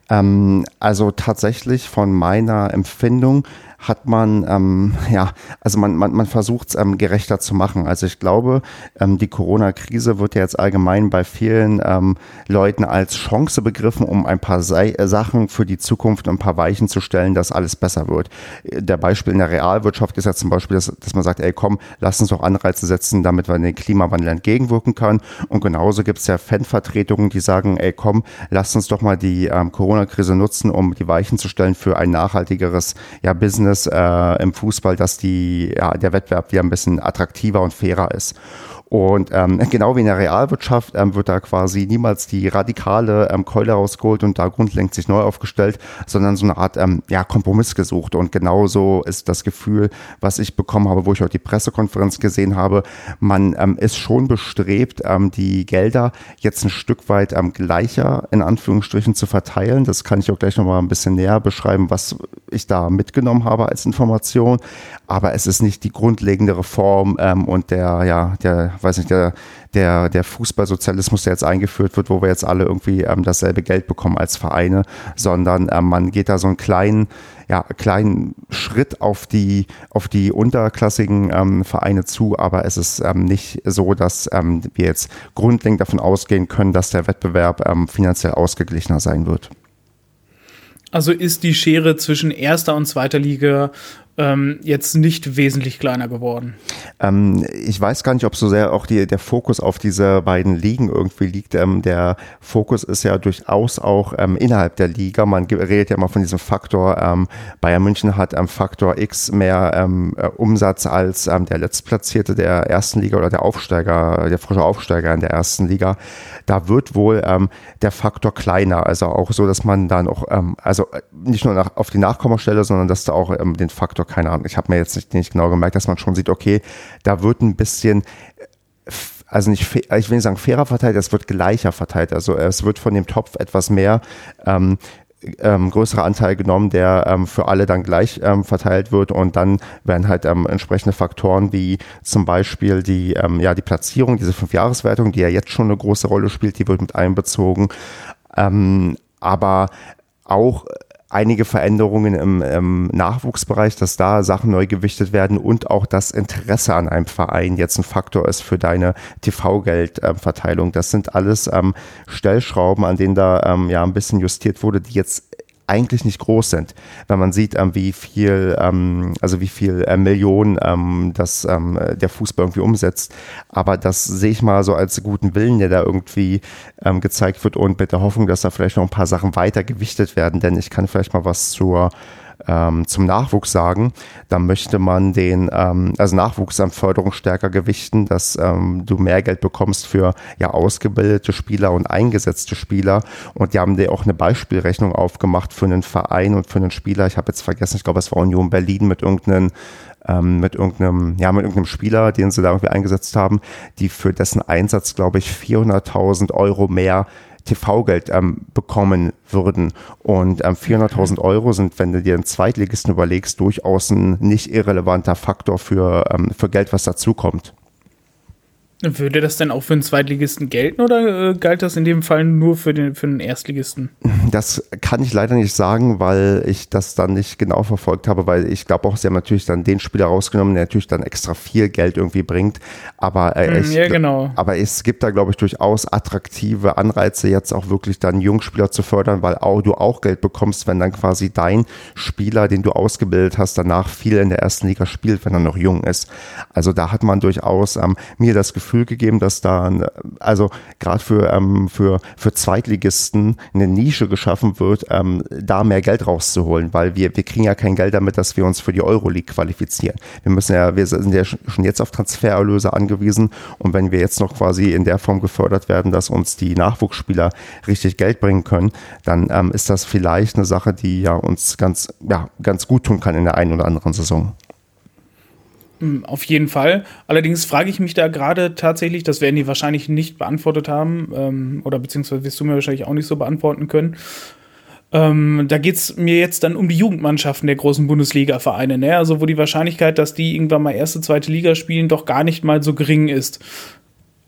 Ähm, also tatsächlich von meiner Empfindung hat man, ähm, ja, also man, man, man versucht es ähm, gerechter zu machen. Also ich glaube, ähm, die Corona-Krise wird ja jetzt allgemein bei vielen ähm, Leuten als Chance begriffen, um ein paar Sei äh, Sachen für die Zukunft ein paar Weichen zu stellen, dass alles besser wird. Der Beispiel in der Realwirtschaft ist ja zum Beispiel, dass, dass man sagt, ey komm, lass uns doch Anreize setzen, damit wir den Klimawandel entgegenwirken können. Und genauso gibt es ja Fanvertretungen, die sagen, ey komm, lass uns doch mal die ähm, Corona-Krise nutzen, um die Weichen zu stellen für ein nachhaltigeres ja, Business Business äh, im Fußball, dass die, ja, der Wettbewerb wieder ein bisschen attraktiver und fairer ist. Und ähm, genau wie in der Realwirtschaft ähm, wird da quasi niemals die radikale ähm, Keule rausgeholt und da grundlegend sich neu aufgestellt, sondern so eine Art ähm, ja, Kompromiss gesucht. Und genauso ist das Gefühl, was ich bekommen habe, wo ich auch die Pressekonferenz gesehen habe, man ähm, ist schon bestrebt, ähm, die Gelder jetzt ein Stück weit ähm, gleicher in Anführungsstrichen zu verteilen. Das kann ich auch gleich nochmal ein bisschen näher beschreiben, was ich da mitgenommen habe als Information. Aber es ist nicht die grundlegende Reform ähm, und der, ja, der weiß nicht, der, der, der Fußballsozialismus, der jetzt eingeführt wird, wo wir jetzt alle irgendwie ähm, dasselbe Geld bekommen als Vereine, sondern ähm, man geht da so einen kleinen, ja, kleinen Schritt auf die, auf die unterklassigen ähm, Vereine zu, aber es ist ähm, nicht so, dass ähm, wir jetzt grundlegend davon ausgehen können, dass der Wettbewerb ähm, finanziell ausgeglichener sein wird. Also ist die Schere zwischen erster und zweiter Liga ähm, jetzt nicht wesentlich kleiner geworden. Ähm, ich weiß gar nicht, ob so sehr auch die, der Fokus auf diese beiden Ligen irgendwie liegt. Ähm, der Fokus ist ja durchaus auch ähm, innerhalb der Liga. Man redet ja immer von diesem Faktor, ähm, Bayern München hat am Faktor X mehr ähm, äh, Umsatz als der Letztplatzierte der ersten Liga oder der Aufsteiger, der frische Aufsteiger in der ersten Liga. Da wird wohl der Faktor kleiner. Also auch so, dass man dann auch, also äh, nicht nur nach, auf die Nachkommastelle, sondern dass da auch den Faktor keine Ahnung, ich habe mir jetzt nicht, nicht genau gemerkt, dass man schon sieht, okay, da wird ein bisschen also nicht, ich will nicht sagen fairer verteilt, es wird gleicher verteilt. Also es wird von dem Topf etwas mehr ähm, ähm, größerer Anteil genommen, der ähm, für alle dann gleich ähm, verteilt wird und dann werden halt ähm, entsprechende Faktoren wie zum Beispiel die, ähm, ja, die Platzierung, diese Fünfjahreswertung, die ja jetzt schon eine große Rolle spielt, die wird mit einbezogen. Ähm, aber auch einige Veränderungen im, im, Nachwuchsbereich, dass da Sachen neu gewichtet werden und auch das Interesse an einem Verein jetzt ein Faktor ist für deine TV-Geldverteilung. Das sind alles ähm, Stellschrauben, an denen da ähm, ja ein bisschen justiert wurde, die jetzt eigentlich nicht groß sind. Wenn man sieht, ähm, wie viel, ähm, also wie viel äh, Millionen ähm, das, ähm, der Fußball irgendwie umsetzt. Aber das sehe ich mal so als guten Willen, der da irgendwie ähm, gezeigt wird und mit der Hoffnung, dass da vielleicht noch ein paar Sachen weiter gewichtet werden. Denn ich kann vielleicht mal was zur ähm, zum Nachwuchs sagen, dann möchte man den, ähm, also Nachwuchsförderung stärker gewichten, dass ähm, du mehr Geld bekommst für ja ausgebildete Spieler und eingesetzte Spieler. Und die haben dir auch eine Beispielrechnung aufgemacht für einen Verein und für einen Spieler. Ich habe jetzt vergessen, ich glaube, es war Union Berlin mit irgendeinem ähm, mit irgendeinem, ja, mit irgendeinem Spieler, den sie da irgendwie eingesetzt haben, die für dessen Einsatz, glaube ich, 400.000 Euro mehr TV-Geld ähm, bekommen würden. Und ähm, 400.000 Euro sind, wenn du dir einen Zweitligisten überlegst, durchaus ein nicht irrelevanter Faktor für, ähm, für Geld, was dazukommt. Würde das denn auch für einen Zweitligisten gelten oder äh, galt das in dem Fall nur für den, für den Erstligisten? Das kann ich leider nicht sagen, weil ich das dann nicht genau verfolgt habe, weil ich glaube auch, sie haben natürlich dann den Spieler rausgenommen, der natürlich dann extra viel Geld irgendwie bringt. Aber, äh, ich, ja, genau. aber es gibt da, glaube ich, durchaus attraktive Anreize, jetzt auch wirklich dann Jungspieler zu fördern, weil auch, du auch Geld bekommst, wenn dann quasi dein Spieler, den du ausgebildet hast, danach viel in der ersten Liga spielt, wenn er noch jung ist. Also da hat man durchaus ähm, mir das Gefühl, Gefühl gegeben, dass da, also gerade für, ähm, für, für Zweitligisten eine Nische geschaffen wird, ähm, da mehr Geld rauszuholen, weil wir, wir kriegen ja kein Geld damit, dass wir uns für die Euroleague qualifizieren. Wir müssen ja, wir sind ja schon jetzt auf Transfererlöse angewiesen und wenn wir jetzt noch quasi in der Form gefördert werden, dass uns die Nachwuchsspieler richtig Geld bringen können, dann ähm, ist das vielleicht eine Sache, die ja uns ganz, ja, ganz gut tun kann in der einen oder anderen Saison. Hm, auf jeden Fall. Allerdings frage ich mich da gerade tatsächlich, das werden die wahrscheinlich nicht beantwortet haben, ähm, oder beziehungsweise wirst du mir wahrscheinlich auch nicht so beantworten können. Ähm, da geht es mir jetzt dann um die Jugendmannschaften der großen Bundesliga-Vereine, ne? Also wo die Wahrscheinlichkeit, dass die irgendwann mal erste, zweite Liga spielen, doch gar nicht mal so gering ist.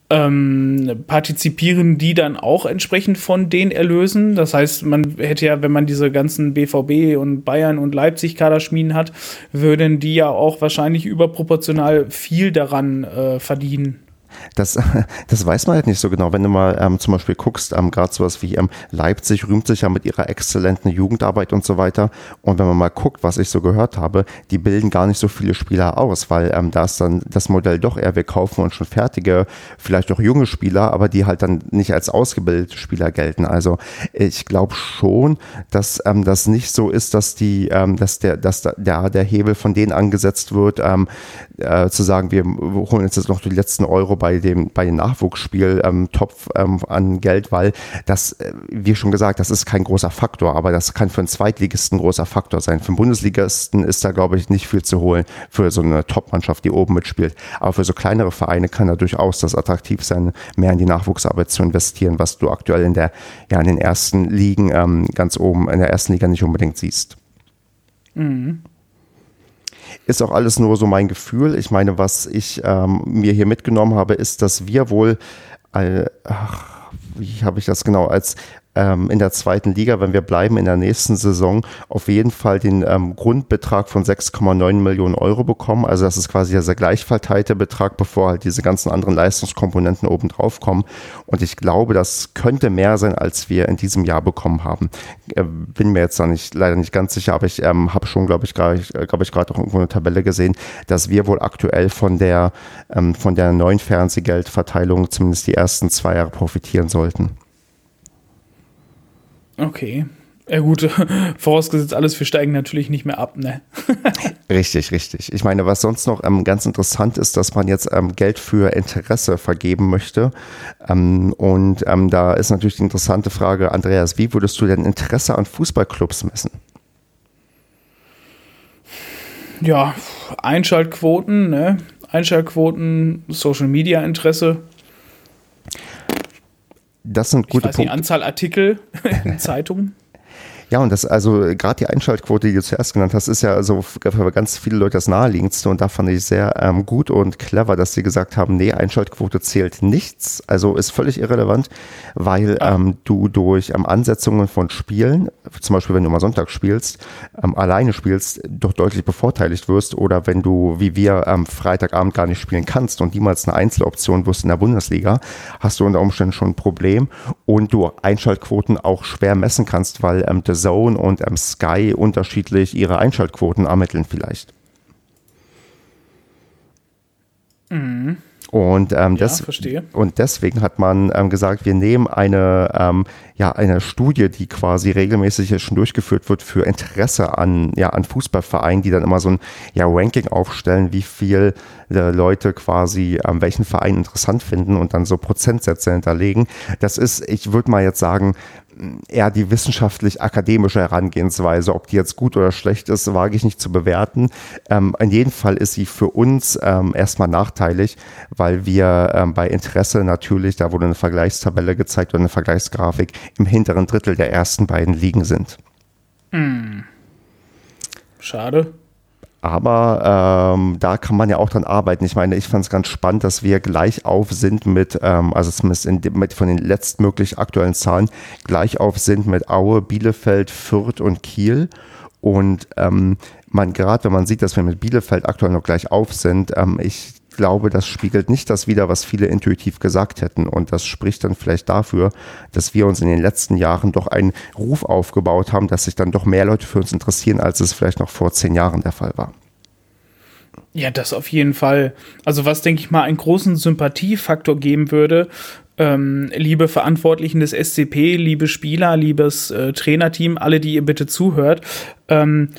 Ähm, partizipieren die dann auch entsprechend von den Erlösen? Das heißt, man hätte ja, wenn man diese ganzen BVB und Bayern und Leipzig Kaderschmieden hat, würden die ja auch wahrscheinlich überproportional viel daran äh, verdienen. Das, das weiß man halt nicht so genau. Wenn du mal ähm, zum Beispiel guckst, ähm, gerade sowas wie ähm, Leipzig rühmt sich ja mit ihrer exzellenten Jugendarbeit und so weiter. Und wenn man mal guckt, was ich so gehört habe, die bilden gar nicht so viele Spieler aus, weil ähm, da ist dann das Modell doch eher, wir kaufen uns schon fertige, vielleicht auch junge Spieler, aber die halt dann nicht als ausgebildete Spieler gelten. Also ich glaube schon, dass ähm, das nicht so ist, dass die, ähm, dass der, dass der, der Hebel von denen angesetzt wird, ähm, äh, zu sagen, wir holen uns jetzt noch die letzten Euro bei dem, bei dem Nachwuchsspiel ähm, Topf ähm, an Geld, weil das, äh, wie schon gesagt, das ist kein großer Faktor, aber das kann für einen Zweitligisten ein großer Faktor sein. Für einen Bundesligisten ist da, glaube ich, nicht viel zu holen für so eine Top-Mannschaft, die oben mitspielt. Aber für so kleinere Vereine kann da durchaus das attraktiv sein, mehr in die Nachwuchsarbeit zu investieren, was du aktuell in der, ja, in den ersten Ligen ähm, ganz oben, in der ersten Liga nicht unbedingt siehst. Mhm. Ist auch alles nur so mein Gefühl. Ich meine, was ich ähm, mir hier mitgenommen habe, ist, dass wir wohl, äh, ach, wie habe ich das genau, als ähm, in der zweiten Liga, wenn wir bleiben in der nächsten Saison, auf jeden Fall den ähm, Grundbetrag von 6,9 Millionen Euro bekommen. Also das ist quasi der gleich verteilte Betrag, bevor halt diese ganzen anderen Leistungskomponenten oben drauf kommen. Und ich glaube, das könnte mehr sein, als wir in diesem Jahr bekommen haben. Äh, bin mir jetzt da nicht, leider nicht ganz sicher, aber ich ähm, habe schon, glaube ich, gerade glaube ich, auch irgendwo eine Tabelle gesehen, dass wir wohl aktuell von der, ähm, von der neuen Fernsehgeldverteilung zumindest die ersten zwei Jahre profitieren sollten. Okay. Ja gut, vorausgesetzt alles, wir steigen natürlich nicht mehr ab, ne? richtig, richtig. Ich meine, was sonst noch ähm, ganz interessant ist, dass man jetzt ähm, Geld für Interesse vergeben möchte. Ähm, und ähm, da ist natürlich die interessante Frage, Andreas, wie würdest du denn Interesse an Fußballclubs messen? Ja, Einschaltquoten, ne? Einschaltquoten, Social Media Interesse, das sind gute ich weiß Punkte. Die Anzahl Artikel in Zeitungen. Ja, und das, also gerade die Einschaltquote, die du zuerst genannt hast, ist ja also für ganz viele Leute das naheliegendste und da fand ich sehr ähm, gut und clever, dass sie gesagt haben, nee, Einschaltquote zählt nichts, also ist völlig irrelevant, weil ähm, du durch ähm, Ansetzungen von Spielen, zum Beispiel wenn du mal Sonntag spielst, ähm, alleine spielst, doch deutlich bevorteiligt wirst oder wenn du, wie wir, am Freitagabend gar nicht spielen kannst und niemals eine Einzeloption wirst in der Bundesliga, hast du unter Umständen schon ein Problem und du Einschaltquoten auch schwer messen kannst, weil ähm, das Zone und ähm, Sky unterschiedlich ihre Einschaltquoten ermitteln vielleicht. Mhm. Und, ähm, ja, und deswegen hat man ähm, gesagt, wir nehmen eine, ähm, ja, eine Studie, die quasi regelmäßig schon durchgeführt wird für Interesse an, ja, an Fußballvereinen, die dann immer so ein ja, Ranking aufstellen, wie viel äh, Leute quasi ähm, welchen Verein interessant finden und dann so Prozentsätze hinterlegen. Das ist, ich würde mal jetzt sagen, eher die wissenschaftlich-akademische Herangehensweise. Ob die jetzt gut oder schlecht ist, wage ich nicht zu bewerten. Ähm, in jedem Fall ist sie für uns ähm, erstmal nachteilig, weil wir ähm, bei Interesse natürlich, da wurde eine Vergleichstabelle gezeigt oder eine Vergleichsgrafik, im hinteren Drittel der ersten beiden Ligen sind. Hm. Schade. Aber ähm, da kann man ja auch dran arbeiten. Ich meine, ich fand es ganz spannend, dass wir gleich auf sind mit, ähm, also zumindest in, mit von den letztmöglich aktuellen Zahlen, gleich auf sind mit Aue, Bielefeld, Fürth und Kiel. Und ähm, man gerade, wenn man sieht, dass wir mit Bielefeld aktuell noch gleich auf sind, ähm, ich glaube, das spiegelt nicht das wider, was viele intuitiv gesagt hätten. Und das spricht dann vielleicht dafür, dass wir uns in den letzten Jahren doch einen Ruf aufgebaut haben, dass sich dann doch mehr Leute für uns interessieren, als es vielleicht noch vor zehn Jahren der Fall war. Ja, das auf jeden Fall. Also was, denke ich mal, einen großen Sympathiefaktor geben würde, ähm, liebe Verantwortlichen des SCP, liebe Spieler, liebes äh, Trainerteam, alle, die ihr bitte zuhört, ähm,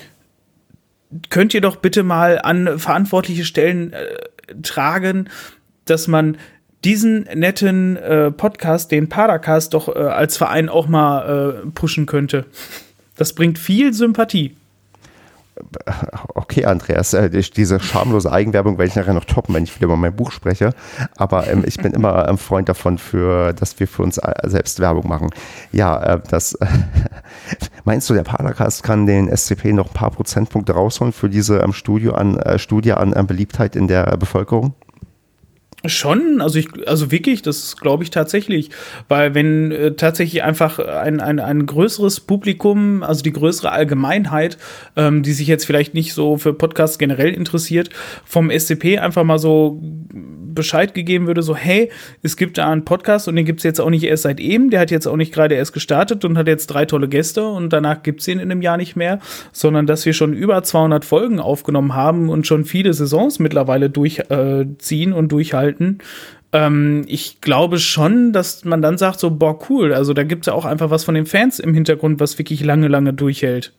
könnt ihr doch bitte mal an verantwortliche Stellen äh, tragen, dass man diesen netten äh, Podcast, den Paracast, doch äh, als Verein auch mal äh, pushen könnte. Das bringt viel Sympathie. okay, Andreas, äh, diese schamlose Eigenwerbung werde ich nachher noch toppen, wenn ich wieder über mein Buch spreche. Aber ähm, ich bin immer ein Freund davon, für, dass wir für uns äh, selbst Werbung machen. Ja, äh, das äh, meinst du, der Paracast kann den SCP noch ein paar Prozentpunkte rausholen für diese ähm, Studie an, äh, Studie an ähm, Beliebtheit in der Bevölkerung? Schon, also ich, also wirklich, das glaube ich tatsächlich, weil wenn äh, tatsächlich einfach ein, ein, ein größeres Publikum, also die größere Allgemeinheit, ähm, die sich jetzt vielleicht nicht so für Podcasts generell interessiert, vom SCP einfach mal so Bescheid gegeben würde, so hey, es gibt da einen Podcast und den gibt es jetzt auch nicht erst seit eben, der hat jetzt auch nicht gerade erst gestartet und hat jetzt drei tolle Gäste und danach gibt es ihn in einem Jahr nicht mehr, sondern dass wir schon über 200 Folgen aufgenommen haben und schon viele Saisons mittlerweile durchziehen äh, und durchhalten. Ähm, ich glaube schon, dass man dann sagt so, boah, cool, also da gibt es ja auch einfach was von den Fans im Hintergrund, was wirklich lange, lange durchhält.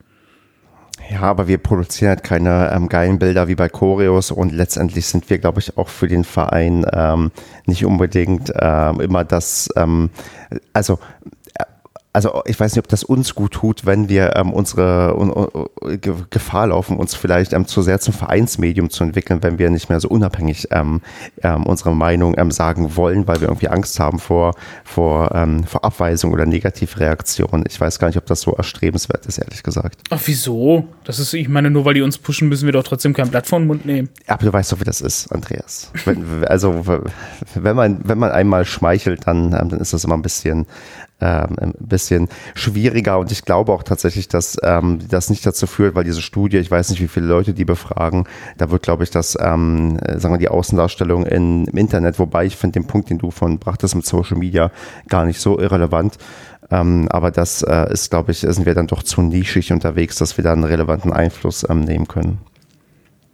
Ja, aber wir produzieren halt keine ähm, geilen Bilder wie bei Choreos und letztendlich sind wir, glaube ich, auch für den Verein ähm, nicht unbedingt ähm, immer das, ähm, also also ich weiß nicht, ob das uns gut tut, wenn wir ähm, unsere un, un, Gefahr laufen, uns vielleicht ähm, zu sehr zum Vereinsmedium zu entwickeln, wenn wir nicht mehr so unabhängig ähm, ähm, unsere Meinung ähm, sagen wollen, weil wir irgendwie Angst haben vor, vor, ähm, vor Abweisung oder Negativreaktion. Ich weiß gar nicht, ob das so erstrebenswert ist, ehrlich gesagt. Ach, wieso? Das ist, ich meine, nur weil die uns pushen, müssen wir doch trotzdem kein Blatt vor den Mund nehmen. Aber du weißt doch, wie das ist, Andreas. Wenn, also, wenn man, wenn man einmal schmeichelt, dann, dann ist das immer ein bisschen, ähm, ein bisschen schwieriger und ich glaube auch tatsächlich, dass ähm, das nicht dazu führt, weil diese Studie, ich weiß nicht, wie viele Leute die befragen, da wird, glaube ich, das, ähm, sagen wir, die Außendarstellung in, im Internet, wobei ich finde den Punkt, den du von brachtest mit Social Media, gar nicht so irrelevant. Ähm, aber das äh, ist, glaube ich, sind wir dann doch zu nischig unterwegs, dass wir da einen relevanten Einfluss ähm, nehmen können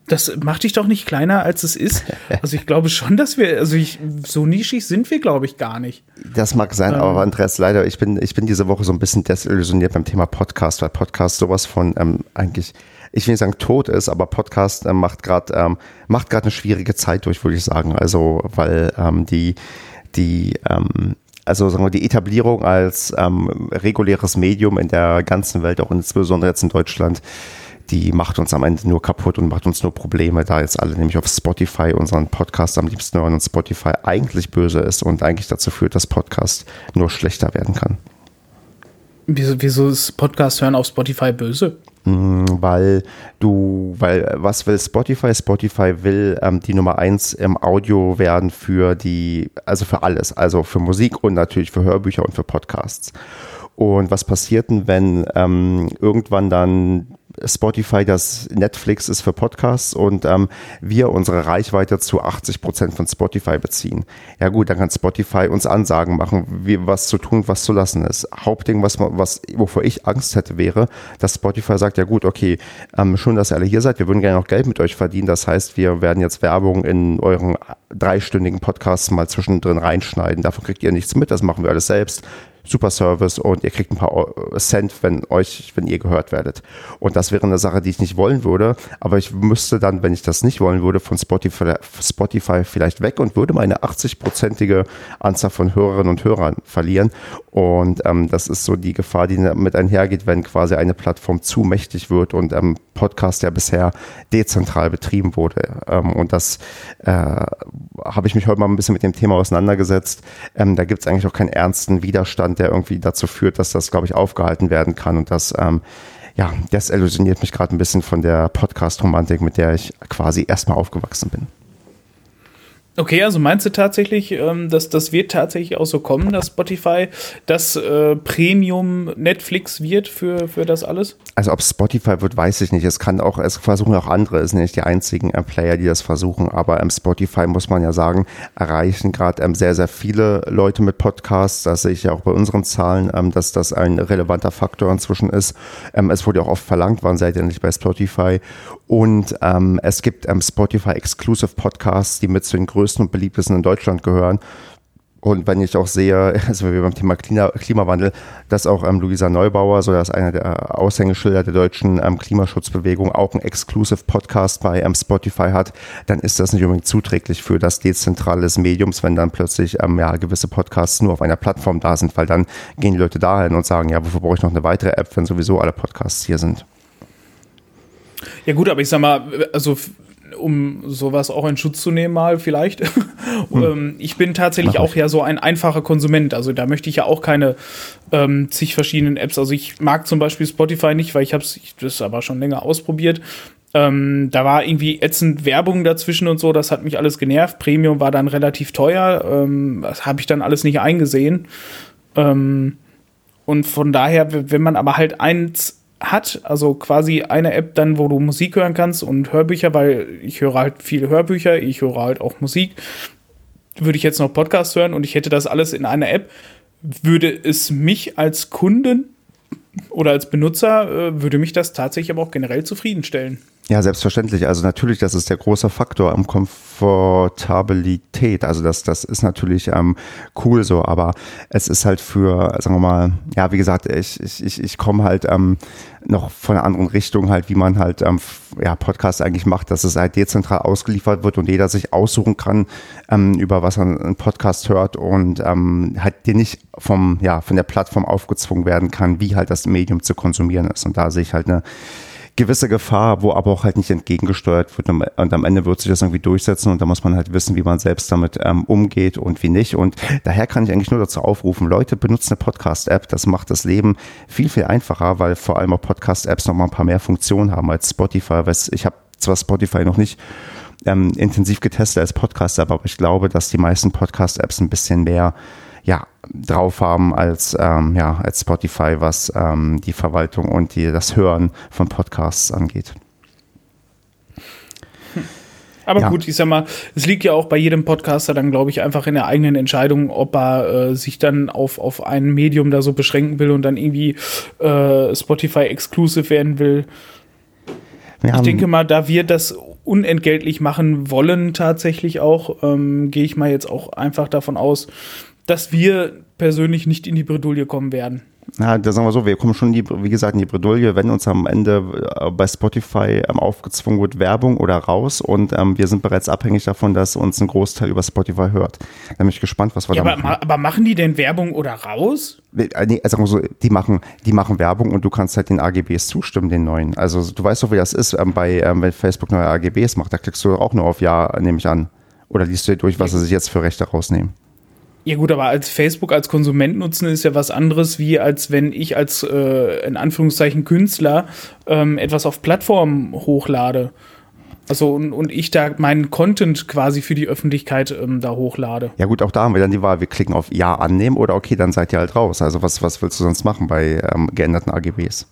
das macht dich doch nicht kleiner, als es ist. Also ich glaube schon, dass wir, also ich, so nischig sind wir, glaube ich, gar nicht. Das mag sein, ähm. aber Andreas, leider, ich bin, ich bin diese Woche so ein bisschen desillusioniert beim Thema Podcast, weil Podcast sowas von ähm, eigentlich, ich will nicht sagen tot ist, aber Podcast ähm, macht gerade ähm, macht gerade eine schwierige Zeit durch, würde ich sagen. Also weil ähm, die die ähm, also sagen wir, die Etablierung als ähm, reguläres Medium in der ganzen Welt, auch insbesondere jetzt in Deutschland, die macht uns am Ende nur kaputt und macht uns nur Probleme, da jetzt alle nämlich auf Spotify unseren Podcast am liebsten hören und Spotify eigentlich böse ist und eigentlich dazu führt, dass Podcast nur schlechter werden kann. Wieso, wieso ist Podcast hören auf Spotify böse? Mm, weil du, weil was will Spotify? Spotify will ähm, die Nummer eins im Audio werden für die, also für alles, also für Musik und natürlich für Hörbücher und für Podcasts. Und was passiert denn, wenn ähm, irgendwann dann Spotify das Netflix ist für Podcasts und ähm, wir unsere Reichweite zu 80 Prozent von Spotify beziehen. Ja gut, dann kann Spotify uns Ansagen machen, wie, was zu tun, was zu lassen ist. Hauptding, was, was, wovor ich Angst hätte, wäre, dass Spotify sagt, ja gut, okay, ähm, schon, dass ihr alle hier seid, wir würden gerne noch Geld mit euch verdienen. Das heißt, wir werden jetzt Werbung in euren dreistündigen Podcasts mal zwischendrin reinschneiden. Davon kriegt ihr nichts mit, das machen wir alles selbst super Service und ihr kriegt ein paar Cent, wenn euch, wenn ihr gehört werdet. Und das wäre eine Sache, die ich nicht wollen würde, aber ich müsste dann, wenn ich das nicht wollen würde, von Spotify, Spotify vielleicht weg und würde meine 80-prozentige Anzahl von Hörerinnen und Hörern verlieren. Und ähm, das ist so die Gefahr, die damit einhergeht, wenn quasi eine Plattform zu mächtig wird und ähm, Podcast ja bisher dezentral betrieben wurde. Ähm, und das äh, habe ich mich heute mal ein bisschen mit dem Thema auseinandergesetzt. Ähm, da gibt es eigentlich auch keinen ernsten Widerstand, der irgendwie dazu führt, dass das, glaube ich, aufgehalten werden kann. Und das, ähm, ja, das illusioniert mich gerade ein bisschen von der Podcast-Romantik, mit der ich quasi erstmal aufgewachsen bin. Okay, also meinst du tatsächlich, ähm, dass das wird tatsächlich auch so kommen, dass Spotify das äh, Premium Netflix wird für, für das alles? Also ob Spotify wird, weiß ich nicht. Es kann auch, es versuchen auch andere, es sind nicht die einzigen äh, Player, die das versuchen, aber ähm, Spotify muss man ja sagen, erreichen gerade ähm, sehr, sehr viele Leute mit Podcasts. Das sehe ich ja auch bei unseren Zahlen, ähm, dass das ein relevanter Faktor inzwischen ist. Ähm, es wurde auch oft verlangt, wann seid ihr nicht bei Spotify? Und ähm, es gibt Spotify Exclusive Podcasts, die mit zu den größten und beliebtesten in Deutschland gehören. Und wenn ich auch sehe, also wie beim Thema Klima, Klimawandel, dass auch ähm, Luisa Neubauer, so dass einer der Aushängeschilder der deutschen ähm, Klimaschutzbewegung, auch einen Exclusive Podcast bei ähm, Spotify hat, dann ist das nicht unbedingt zuträglich für das Dezentrale des Mediums, wenn dann plötzlich ähm, ja, gewisse Podcasts nur auf einer Plattform da sind, weil dann gehen die Leute dahin und sagen, ja, wofür brauche ich noch eine weitere App, wenn sowieso alle Podcasts hier sind. Ja gut, aber ich sag mal, also um sowas auch in Schutz zu nehmen, mal vielleicht. Hm. ich bin tatsächlich auch ja so ein einfacher Konsument. Also da möchte ich ja auch keine ähm, zig verschiedenen Apps. Also ich mag zum Beispiel Spotify nicht, weil ich habe das aber schon länger ausprobiert. Ähm, da war irgendwie ätzend Werbung dazwischen und so, das hat mich alles genervt. Premium war dann relativ teuer, ähm, das habe ich dann alles nicht eingesehen. Ähm, und von daher, wenn man aber halt eins hat, also quasi eine App dann, wo du Musik hören kannst und Hörbücher, weil ich höre halt viele Hörbücher, ich höre halt auch Musik, würde ich jetzt noch Podcast hören und ich hätte das alles in einer App, würde es mich als Kunden oder als Benutzer, äh, würde mich das tatsächlich aber auch generell zufriedenstellen. Ja, selbstverständlich. Also natürlich, das ist der große Faktor am Komfortabilität. Also das, das ist natürlich ähm, cool so, aber es ist halt für, sagen wir mal, ja, wie gesagt, ich, ich, ich, ich komme halt ähm, noch von einer anderen Richtung halt, wie man halt ähm, ja, Podcast eigentlich macht, dass es halt dezentral ausgeliefert wird und jeder sich aussuchen kann, ähm, über was er einen Podcast hört und ähm, halt dir nicht vom, ja, von der Plattform aufgezwungen werden kann, wie halt das Medium zu konsumieren ist. Und da sehe ich halt eine gewisse Gefahr, wo aber auch halt nicht entgegengesteuert wird. Und am Ende wird sich das irgendwie durchsetzen und da muss man halt wissen, wie man selbst damit ähm, umgeht und wie nicht. Und daher kann ich eigentlich nur dazu aufrufen, Leute, benutzt eine Podcast-App. Das macht das Leben viel, viel einfacher, weil vor allem auch Podcast-Apps noch mal ein paar mehr Funktionen haben als Spotify. Ich habe zwar Spotify noch nicht ähm, intensiv getestet als Podcast-App, aber ich glaube, dass die meisten Podcast-Apps ein bisschen mehr ja, drauf haben als, ähm, ja, als Spotify, was ähm, die Verwaltung und die, das Hören von Podcasts angeht. Aber ja. gut, ich sag mal, es liegt ja auch bei jedem Podcaster dann, glaube ich, einfach in der eigenen Entscheidung, ob er äh, sich dann auf, auf ein Medium da so beschränken will und dann irgendwie äh, Spotify exclusive werden will. Wir ich denke mal, da wir das unentgeltlich machen wollen, tatsächlich auch, ähm, gehe ich mal jetzt auch einfach davon aus, dass wir persönlich nicht in die Bredouille kommen werden. Ja, da sagen wir so, wir kommen schon, die, wie gesagt, in die Bredouille, wenn uns am Ende äh, bei Spotify ähm, aufgezwungen wird, Werbung oder raus und ähm, wir sind bereits abhängig davon, dass uns ein Großteil über Spotify hört. Da bin ich gespannt, was wir ja, da aber, machen. Aber machen die denn Werbung oder raus? Äh, nee, sagen wir so, die machen, die machen Werbung und du kannst halt den AGBs zustimmen, den neuen. Also du weißt doch, wie das ist, ähm, bei, ähm, wenn Facebook neue AGBs macht, da klickst du auch nur auf Ja, nehme ich an. Oder liest du dir durch, was sie sich jetzt für Rechte rausnehmen? Ja gut, aber als Facebook als Konsument nutzen ist ja was anderes, wie als wenn ich als äh, in Anführungszeichen Künstler ähm, etwas auf Plattformen hochlade. Also und, und ich da meinen Content quasi für die Öffentlichkeit ähm, da hochlade. Ja gut, auch da haben wir dann die Wahl, wir klicken auf Ja annehmen oder okay, dann seid ihr halt raus. Also was, was willst du sonst machen bei ähm, geänderten AGBs?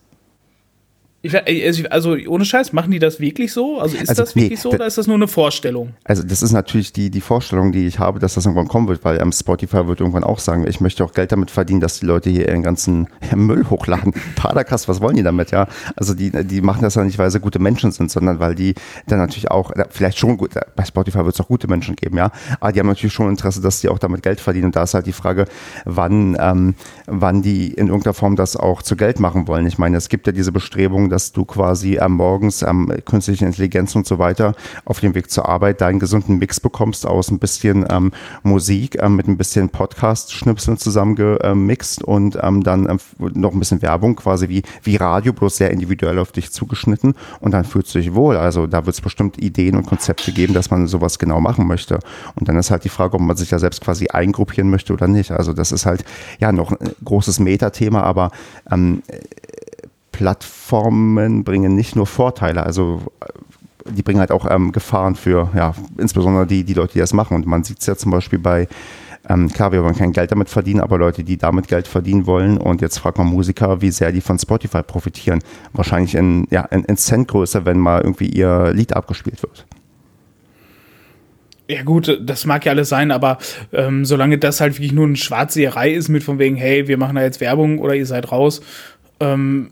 Ich, also ohne Scheiß, machen die das wirklich so? Also ist also, das wirklich nee, so oder ist das nur eine Vorstellung? Also das ist natürlich die, die Vorstellung, die ich habe, dass das irgendwann kommen wird, weil ähm, Spotify wird irgendwann auch sagen, ich möchte auch Geld damit verdienen, dass die Leute hier ihren ganzen Müll hochladen. Padercast, was wollen die damit, ja? Also die, die machen das ja nicht, weil sie gute Menschen sind, sondern weil die dann natürlich auch, vielleicht schon gut, bei Spotify wird es auch gute Menschen geben, ja, aber die haben natürlich schon Interesse, dass die auch damit Geld verdienen und da ist halt die Frage, wann, ähm, wann die in irgendeiner Form das auch zu Geld machen wollen. Ich meine, es gibt ja diese Bestrebungen, dass du quasi am Morgens am ähm, künstliche Intelligenz und so weiter auf dem Weg zur Arbeit deinen gesunden Mix bekommst aus ein bisschen ähm, Musik ähm, mit ein bisschen Podcast-Schnipseln zusammengemixt und ähm, dann ähm, noch ein bisschen Werbung, quasi wie, wie Radio, bloß sehr individuell auf dich zugeschnitten und dann fühlst du dich wohl. Also da wird es bestimmt Ideen und Konzepte geben, dass man sowas genau machen möchte. Und dann ist halt die Frage, ob man sich ja selbst quasi eingruppieren möchte oder nicht. Also das ist halt ja noch ein großes Metathema, aber ähm, Plattformen bringen nicht nur Vorteile, also äh, die bringen halt auch ähm, Gefahren für, ja, insbesondere die, die Leute, die das machen. Und man sieht es ja zum Beispiel bei, ähm, klar, wir wollen kein Geld damit verdienen, aber Leute, die damit Geld verdienen wollen, und jetzt fragt man Musiker, wie sehr die von Spotify profitieren. Wahrscheinlich in, ja, in, in Centgröße, wenn mal irgendwie ihr Lied abgespielt wird. Ja gut, das mag ja alles sein, aber ähm, solange das halt wirklich nur eine Schwarzseherei ist mit von wegen, hey, wir machen da jetzt Werbung oder ihr seid raus, ähm,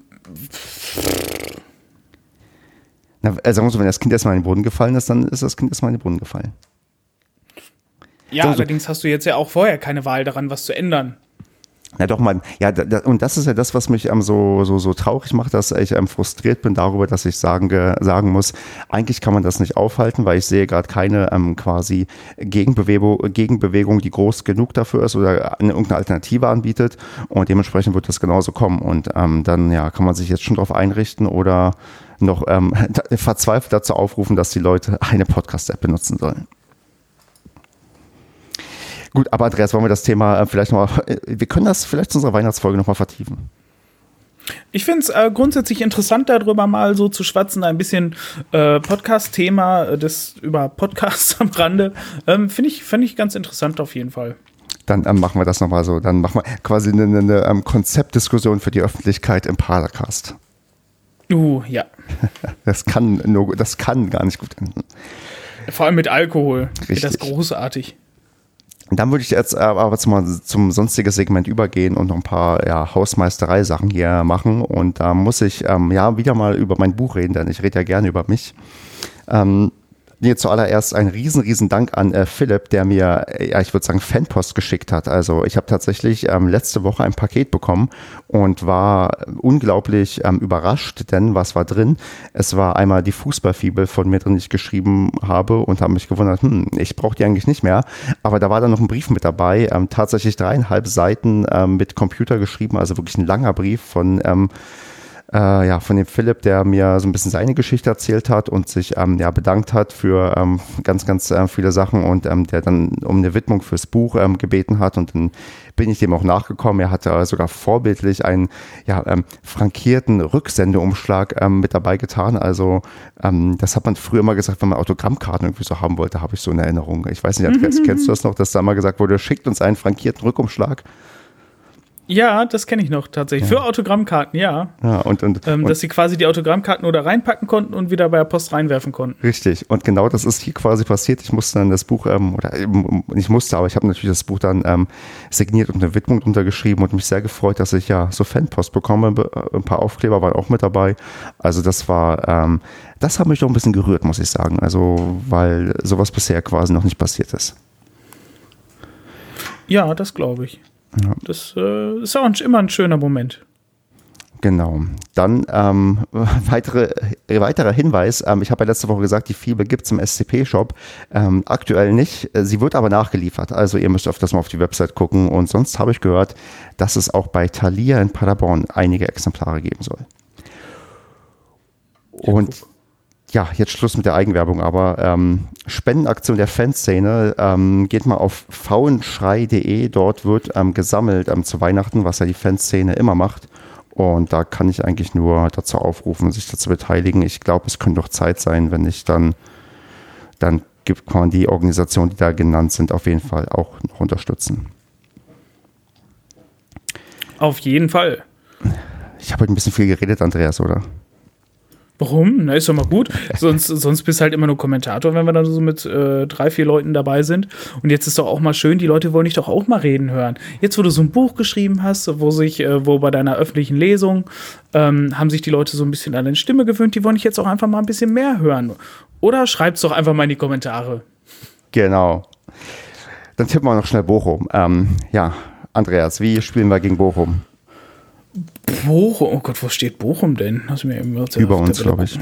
na, sagen wir so, wenn das Kind erstmal in den Boden gefallen ist, dann ist das Kind erstmal in den Boden gefallen. Ja, so, allerdings hast du jetzt ja auch vorher keine Wahl daran, was zu ändern. Ja, doch mal. Ja, da, und das ist ja das, was mich ähm, so, so, so traurig macht, dass ich ähm, frustriert bin darüber, dass ich sagen, sagen muss, eigentlich kann man das nicht aufhalten, weil ich sehe gerade keine ähm, quasi Gegenbewegung, Gegenbewegung, die groß genug dafür ist oder eine, irgendeine Alternative anbietet. Und dementsprechend wird das genauso kommen. Und ähm, dann ja, kann man sich jetzt schon darauf einrichten oder noch ähm, verzweifelt dazu aufrufen, dass die Leute eine Podcast-App benutzen sollen. Gut, aber Andreas, wollen wir das Thema äh, vielleicht noch, äh, wir können das vielleicht zu unserer Weihnachtsfolge nochmal vertiefen. Ich finde es äh, grundsätzlich interessant, darüber mal so zu schwatzen, ein bisschen äh, Podcast-Thema äh, über Podcasts am Rande. Ähm, finde ich, find ich ganz interessant auf jeden Fall. Dann ähm, machen wir das nochmal so. Dann machen wir quasi eine, eine, eine ähm, Konzeptdiskussion für die Öffentlichkeit im Paracast. Uh, ja. Das kann, nur, das kann gar nicht gut enden. Vor allem mit Alkohol. Richtig. Das großartig. Dann würde ich jetzt aber zum, zum sonstigen Segment übergehen und noch ein paar ja, Hausmeisterei-Sachen hier machen. Und da muss ich ähm, ja wieder mal über mein Buch reden, denn ich rede ja gerne über mich. Ähm, Nee, zuallererst ein riesen, riesen Dank an äh, Philipp, der mir, äh, ja, ich würde sagen, Fanpost geschickt hat. Also ich habe tatsächlich ähm, letzte Woche ein Paket bekommen und war unglaublich ähm, überrascht, denn was war drin? Es war einmal die Fußballfibel von mir drin, die ich geschrieben habe und habe mich gewundert, hm, ich brauche die eigentlich nicht mehr. Aber da war dann noch ein Brief mit dabei, ähm, tatsächlich dreieinhalb Seiten ähm, mit Computer geschrieben, also wirklich ein langer Brief von ähm, äh, ja, von dem Philipp, der mir so ein bisschen seine Geschichte erzählt hat und sich ähm, ja, bedankt hat für ähm, ganz, ganz äh, viele Sachen und ähm, der dann um eine Widmung fürs Buch ähm, gebeten hat und dann bin ich dem auch nachgekommen. Er hatte sogar vorbildlich einen ja, ähm, frankierten Rücksendeumschlag ähm, mit dabei getan. Also das hat man früher immer gesagt, wenn man Autogrammkarten irgendwie so haben wollte, habe ich so eine Erinnerung. Ich weiß nicht, mhm. kennst du das noch, dass da mal gesagt wurde, schickt uns einen frankierten Rückumschlag? Ja, das kenne ich noch tatsächlich. Ja. Für Autogrammkarten, ja. Ja, und, und, ähm, und, dass sie quasi die Autogrammkarten oder reinpacken konnten und wieder bei der Post reinwerfen konnten. Richtig. Und genau das ist hier quasi passiert. Ich musste dann das Buch, ähm, oder ähm, ich musste, aber ich habe natürlich das Buch dann ähm, signiert und eine Widmung drunter geschrieben und mich sehr gefreut, dass ich ja so Fanpost bekomme. Äh, ein paar Aufkleber waren auch mit dabei. Also das war, ähm, das hat mich doch ein bisschen gerührt, muss ich sagen. Also, weil sowas bisher quasi noch nicht passiert ist. Ja, das glaube ich. Ja. Das äh, ist auch ein, immer ein schöner Moment. Genau. Dann ähm, weitere, äh, weiterer Hinweis. Ähm, ich habe ja letzte Woche gesagt, die Fibel gibt es im SCP-Shop. Ähm, aktuell nicht. Sie wird aber nachgeliefert. Also ihr müsst öfters mal auf die Website gucken. Und sonst habe ich gehört, dass es auch bei Thalia in Paderborn einige Exemplare geben soll. Und ja, jetzt Schluss mit der Eigenwerbung, aber ähm, Spendenaktion der Fanszene, ähm, geht mal auf fauenschrei.de, dort wird ähm, gesammelt ähm, zu Weihnachten, was ja die Fanszene immer macht. Und da kann ich eigentlich nur dazu aufrufen, sich dazu beteiligen. Ich glaube, es könnte doch Zeit sein, wenn ich dann, dann gibt, kann man die Organisationen, die da genannt sind, auf jeden Fall auch noch unterstützen. Auf jeden Fall. Ich habe heute ein bisschen viel geredet, Andreas, oder? Warum? Na, ist doch mal gut. sonst, sonst bist du halt immer nur Kommentator, wenn wir dann so mit äh, drei, vier Leuten dabei sind. Und jetzt ist doch auch mal schön, die Leute wollen dich doch auch mal reden hören. Jetzt, wo du so ein Buch geschrieben hast, wo sich, äh, wo bei deiner öffentlichen Lesung ähm, haben sich die Leute so ein bisschen an deine Stimme gewöhnt, die wollen dich jetzt auch einfach mal ein bisschen mehr hören. Oder schreib's doch einfach mal in die Kommentare. Genau. Dann tippen wir noch schnell Bochum. Ähm, ja, Andreas, wie spielen wir gegen Bochum? Bochum, oh Gott, wo steht Bochum denn? Hast du mir eben Über uns, glaube ich.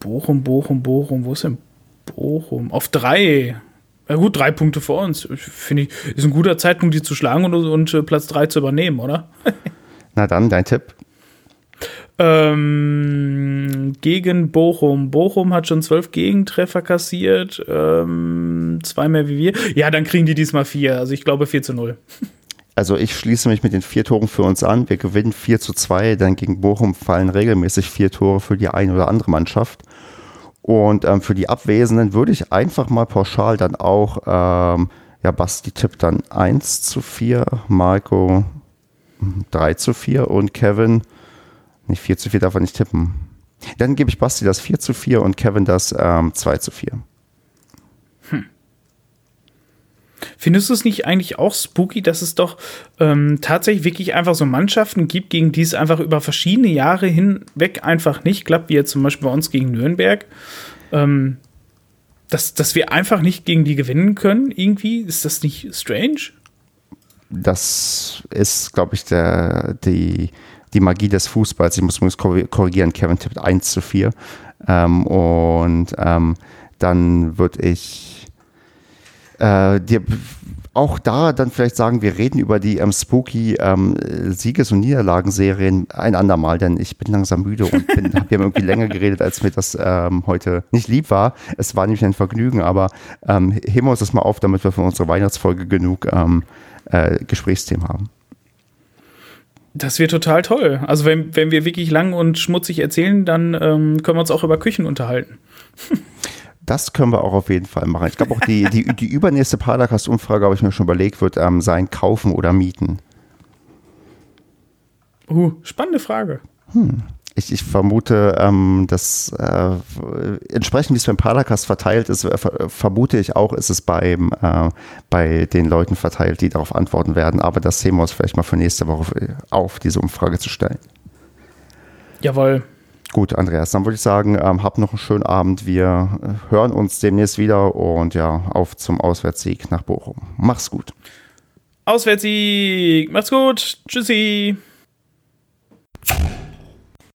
Bochum, Bochum, Bochum, wo ist denn Bochum? Auf drei. Ja gut, drei Punkte vor uns. Finde ich, ist ein guter Zeitpunkt, die zu schlagen und, und äh, Platz drei zu übernehmen, oder? Na dann, dein Tipp. Ähm, gegen Bochum. Bochum hat schon zwölf Gegentreffer kassiert. Ähm, zwei mehr wie wir. Ja, dann kriegen die diesmal vier. Also ich glaube 4 zu 0. Also ich schließe mich mit den vier Toren für uns an. Wir gewinnen 4 zu 2, dann gegen Bochum fallen regelmäßig vier Tore für die eine oder andere Mannschaft. Und ähm, für die Abwesenden würde ich einfach mal pauschal dann auch, ähm, ja, Basti tippt dann 1 zu 4, Marco 3 zu 4 und Kevin, nicht 4 zu 4 darf er nicht tippen. Dann gebe ich Basti das 4 zu 4 und Kevin das ähm, 2 zu 4. Findest du es nicht eigentlich auch spooky, dass es doch ähm, tatsächlich wirklich einfach so Mannschaften gibt, gegen die es einfach über verschiedene Jahre hinweg einfach nicht klappt, wie jetzt zum Beispiel bei uns gegen Nürnberg? Ähm, dass, dass wir einfach nicht gegen die gewinnen können, irgendwie? Ist das nicht strange? Das ist, glaube ich, der, die, die Magie des Fußballs. Ich muss übrigens korrigieren, Kevin tippt 1 zu 4. Ähm, und ähm, dann würde ich äh, dir auch da dann vielleicht sagen, wir reden über die ähm, spooky ähm, Sieges- und Niederlagenserien ein andermal, denn ich bin langsam müde und bin, hab hier irgendwie länger geredet, als mir das ähm, heute nicht lieb war. Es war nämlich ein Vergnügen, aber ähm, heben wir uns das mal auf, damit wir für unsere Weihnachtsfolge genug ähm, äh, Gesprächsthemen haben. Das wird total toll. Also wenn, wenn wir wirklich lang und schmutzig erzählen, dann ähm, können wir uns auch über Küchen unterhalten. Das können wir auch auf jeden Fall machen. Ich glaube auch die, die, die übernächste Paracast-Umfrage, habe ich mir schon überlegt, wird ähm, sein Kaufen oder Mieten. Uh, spannende Frage. Hm. Ich, ich, vermute, ähm, dass äh, entsprechend wie es beim Paracast verteilt ist, äh, vermute ich auch, ist es beim, äh, bei den Leuten verteilt, die darauf antworten werden. Aber das sehen wir uns vielleicht mal für nächste Woche auf, diese Umfrage zu stellen. Jawohl. Gut, Andreas, dann würde ich sagen, ähm, habt noch einen schönen Abend. Wir äh, hören uns demnächst wieder und ja, auf zum Auswärtssieg nach Bochum. Mach's gut. Auswärtssieg, macht's gut. Tschüssi.